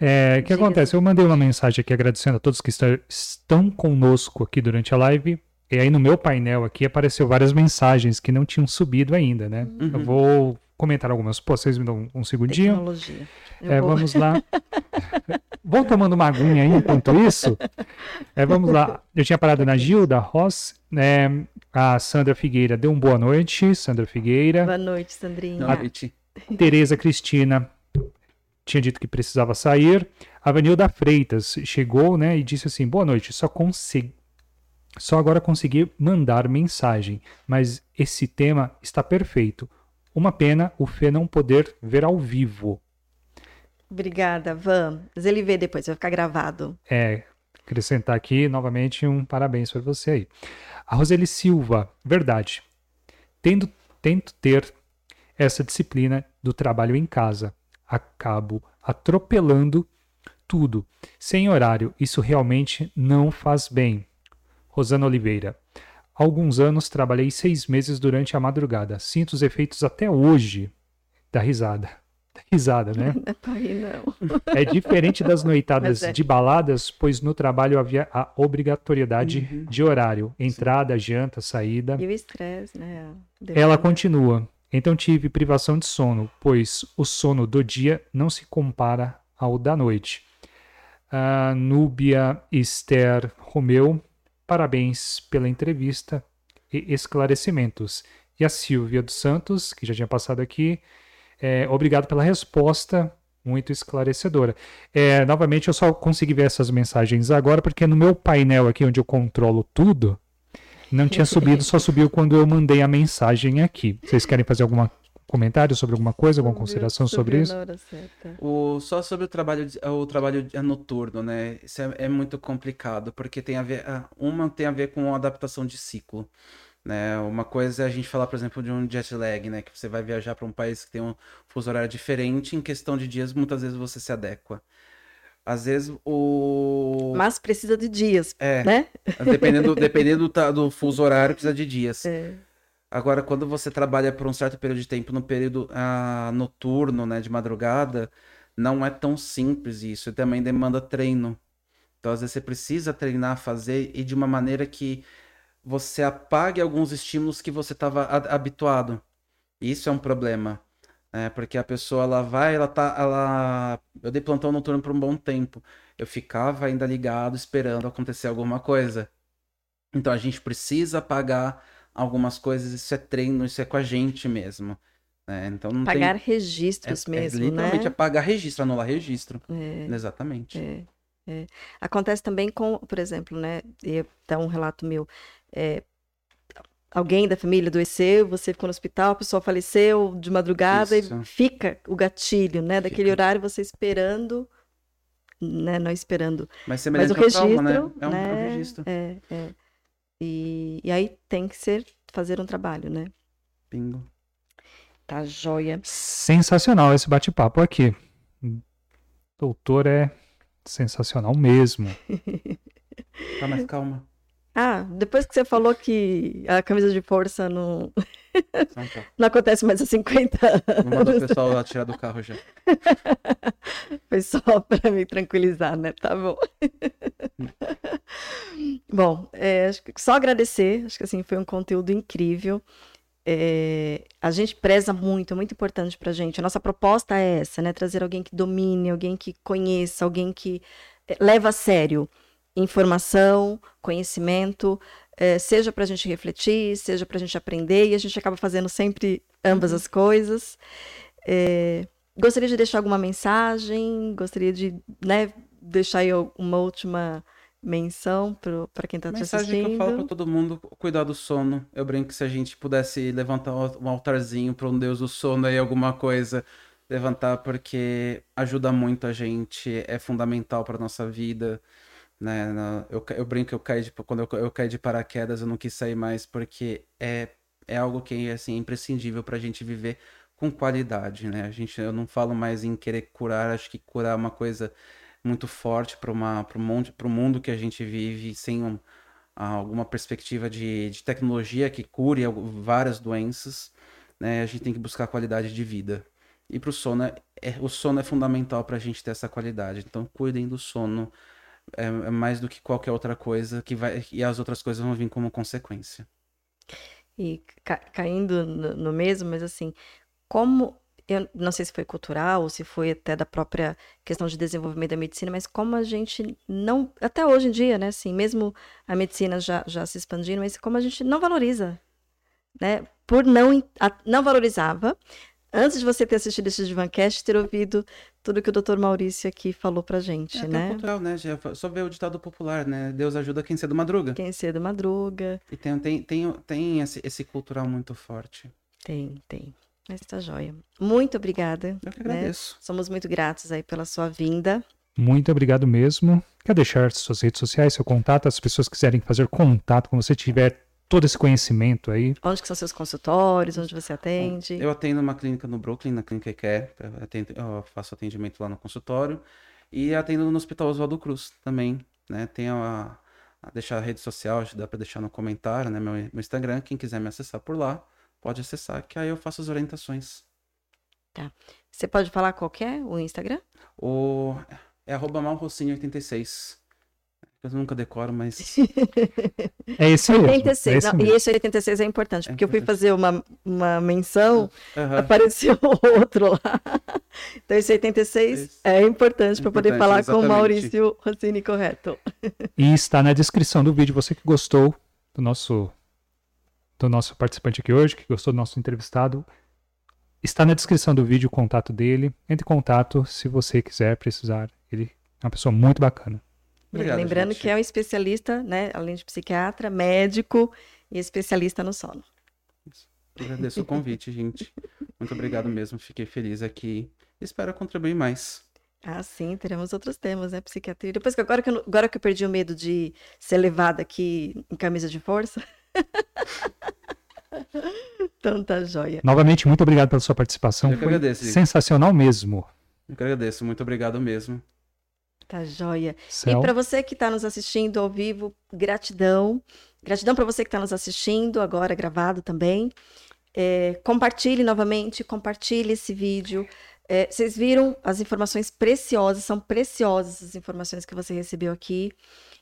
É, o que Diga. acontece? Eu mandei uma mensagem aqui agradecendo a todos que está- estão conosco aqui durante a live. E aí no meu painel aqui apareceu várias mensagens que não tinham subido ainda, né? Eu Uhum. vou comentar algumas. Pô, vocês me dão um segundinho? Tecnologia. Eu É, vou- vamos lá. Vou tomando uma aguinha aí enquanto isso. É, vamos lá. Eu tinha parado na Gilda Ross, né? A Sandra Figueira deu um boa noite. Sandra Figueira. Boa noite, Sandrinha. Noite. Tereza Cristina tinha dito que precisava sair. A Vanilda Freitas chegou, né, e disse assim: "Boa noite, só consegui só agora consegui mandar mensagem, mas esse tema está perfeito. Uma pena o Fê não poder ver ao vivo. Obrigada, Van. Mas ele vê depois, vai ficar gravado. É, acrescentar aqui novamente um parabéns para você aí. A Roseli Silva, verdade. Tendo, tento ter essa disciplina do trabalho em casa. Acabo atropelando tudo. Sem horário, isso realmente não faz bem. Rosana Oliveira. Há alguns anos trabalhei seis meses durante a madrugada. Sinto os efeitos até hoje da risada. Da risada, né? Não é ir, não. É diferente das noitadas é. de baladas, pois no trabalho havia a obrigatoriedade Uhum. de horário, entrada, janta, saída. E o estresse, né? Ela continua. Então tive privação de sono, pois o sono do dia não se compara ao da noite. A Núbia Esther Romeu, parabéns pela entrevista e esclarecimentos. E a Silvia dos Santos, que já tinha passado aqui, é, obrigado pela resposta, muito esclarecedora. É, novamente, eu só consegui ver essas mensagens agora, porque no meu painel aqui, onde eu controlo tudo, não tinha subido, só subiu quando eu mandei a mensagem aqui. Vocês querem fazer algum comentário sobre alguma coisa, alguma consideração sobre isso? O, só sobre o trabalho, o trabalho noturno, né? Isso é, é muito complicado, porque tem a ver. Uma tem a ver com adaptação de ciclo. Né? Uma coisa é a gente falar, por exemplo, de um jet lag, né? Que você vai viajar para um país que tem um fuso horário diferente, em questão de dias, muitas vezes você se adequa. Às vezes o. Mas precisa de dias, é, né? Dependendo, dependendo do, do fuso horário, precisa de dias. É. Agora, quando você trabalha por um certo período de tempo, no período ah, noturno, né, de madrugada, não é tão simples isso. E também demanda treino. Então, às vezes, você precisa treinar, fazer, e de uma maneira que você apague alguns estímulos que você estava habituado. Isso é um problema. Né? Porque a pessoa ela vai, ela tá. Ela... Eu dei plantão noturno por um bom tempo. Eu ficava ainda ligado, esperando acontecer alguma coisa. Então a gente precisa apagar algumas coisas, isso é treino, isso é com a gente mesmo. Né? Então não Pagar tem... registros é, mesmo, é, literalmente né? apagar registro, anular registro. É, Exatamente. É, é. Acontece também com, por exemplo, né? Dá um relato meu. Alguém da família adoeceu, você ficou no hospital, a pessoa faleceu de madrugada Isso. e fica o gatilho, né? Fica. Daquele horário você esperando, né? Não esperando. Mas, mas o registro, trauma, né? É um, né? É um registro. É, é. E, e aí tem que ser fazer um trabalho, né? Bingo. Tá joia. Sensacional esse bate-papo aqui. Doutor é sensacional mesmo. tá mais calma. Ah, depois que você falou que a camisa de força não, não acontece mais há 50 anos. Não manda o pessoal lá tirar do carro já. Foi só para me tranquilizar, né? Tá bom. bom, é, só agradecer. Acho que assim foi um conteúdo incrível. É, a gente preza muito, é muito importante para a gente. A nossa proposta é essa, né? Trazer alguém que domine, alguém que conheça, alguém que é, leva a sério informação, conhecimento, é, seja para a gente refletir, seja para a gente aprender, e a gente acaba fazendo sempre ambas uhum. as coisas. É, gostaria de deixar alguma mensagem, gostaria de né, deixar aí uma última menção para quem está te assistindo. Mensagem que eu falo para todo mundo, cuidar do sono. Eu brinco que se a gente pudesse levantar um altarzinho para um deus do sono aí, alguma coisa, levantar porque ajuda muito a gente, é fundamental para nossa vida né? Eu, eu brinco, eu caí de, quando eu, eu caí de paraquedas, eu não quis sair mais porque é, é algo que assim, é imprescindível para a gente viver com qualidade, né? A gente, eu não falo mais em querer curar, acho que curar é uma coisa muito forte para o mundo, mundo que a gente vive sem um, alguma perspectiva de, de tecnologia que cure várias doenças, né? A gente tem que buscar qualidade de vida. E para o sono, é, é, o sono é fundamental para a gente ter essa qualidade. Então, cuidem do sono, é, é mais do que qualquer outra coisa que vai e as outras coisas vão vir como consequência. E ca caindo no, no mesmo, mas assim, como eu não sei se foi cultural ou se foi até da própria questão de desenvolvimento da medicina, mas como a gente não, até hoje em dia, né, assim, mesmo a medicina já, já se expandindo, mas como a gente não valoriza, né, por não, não valorizava, antes de você ter assistido esse Divancast, ter ouvido tudo que o Dr. Maurício aqui falou pra gente, é, né? É cultural, né? Só ver o ditado popular, né? Deus ajuda quem cedo madruga. Quem cedo madruga. E tem, tem, tem, tem esse, esse cultural muito forte. Tem, tem. Mas tá joia. Muito obrigada. Eu que né? agradeço. Né? Somos muito gratos aí pela sua vinda. Muito obrigado mesmo. Quer deixar suas redes sociais, seu contato, as pessoas quiserem fazer contato com você, tiver todo esse conhecimento aí. Onde que são seus consultórios? Onde você atende? Eu atendo uma clínica no Brooklyn, na Clínica Care. Eu faço atendimento lá no consultório. E atendo no Hospital Oswaldo Cruz também. Né? Tem a, a deixar a rede social, dá para deixar no comentário, né? Meu, meu Instagram. Quem quiser me acessar por lá, pode acessar, que aí eu faço as orientações. Tá. Você pode falar qual é o Instagram? O... É arroba malrocinho86. Eu nunca decoro, mas. é isso aí. 86. É não, e esse 86 é importante, porque é importante. eu fui fazer uma, uma menção, uhum. apareceu outro lá. Então, esse 86 é, é importante para poder falar exatamente. com o Maurício Rossini correto. E está na descrição do vídeo. Você que gostou do nosso do nosso participante aqui hoje, que gostou do nosso entrevistado, está na descrição do vídeo o contato dele. Entre em contato se você quiser precisar. Ele é uma pessoa muito bacana. Obrigado, Lembrando gente. que é um especialista, né? Além de psiquiatra, médico e especialista no sono. Agradeço o convite, gente. Muito obrigado mesmo. Fiquei feliz aqui. Espero contribuir mais. Ah, sim, teremos outros temas, né? Psiquiatria. Depois que agora que eu, agora que eu perdi o medo de ser levada aqui em camisa de força. então tá joia. Novamente, muito obrigado pela sua participação. Eu que Foi agradeço, sensacional mesmo. Eu que agradeço. Muito obrigado mesmo. Tá joia. Céu. E para você que está nos assistindo ao vivo, gratidão. Gratidão para você que está nos assistindo agora gravado também. É, compartilhe novamente, compartilhe esse vídeo. É, vocês viram as informações preciosas, são preciosas as informações que você recebeu aqui.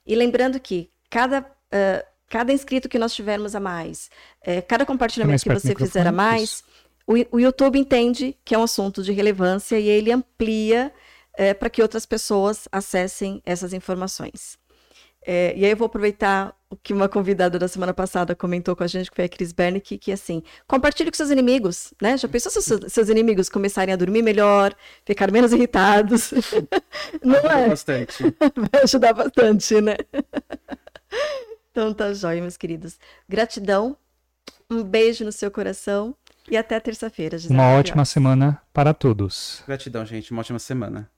E lembrando que cada, ah, cada inscrito que nós tivermos a mais, é, cada compartilhamento que você fizer a mais, o, o YouTube entende que é um assunto de relevância e ele amplia para que outras pessoas acessem essas informações. É, e aí eu vou aproveitar o que uma convidada da semana passada comentou com a gente, que foi a Cris Bernick, que assim, compartilhe com seus inimigos, né? Já pensou se seus, seus inimigos começarem a dormir melhor, ficar menos irritados? Não Ajuda é? Bastante. Vai ajudar bastante, né? Então tá jóia, meus queridos. Gratidão, um beijo no seu coração e até terça-feira. Gisele Uma ótima semana para todos. Gratidão, gente. Uma ótima semana.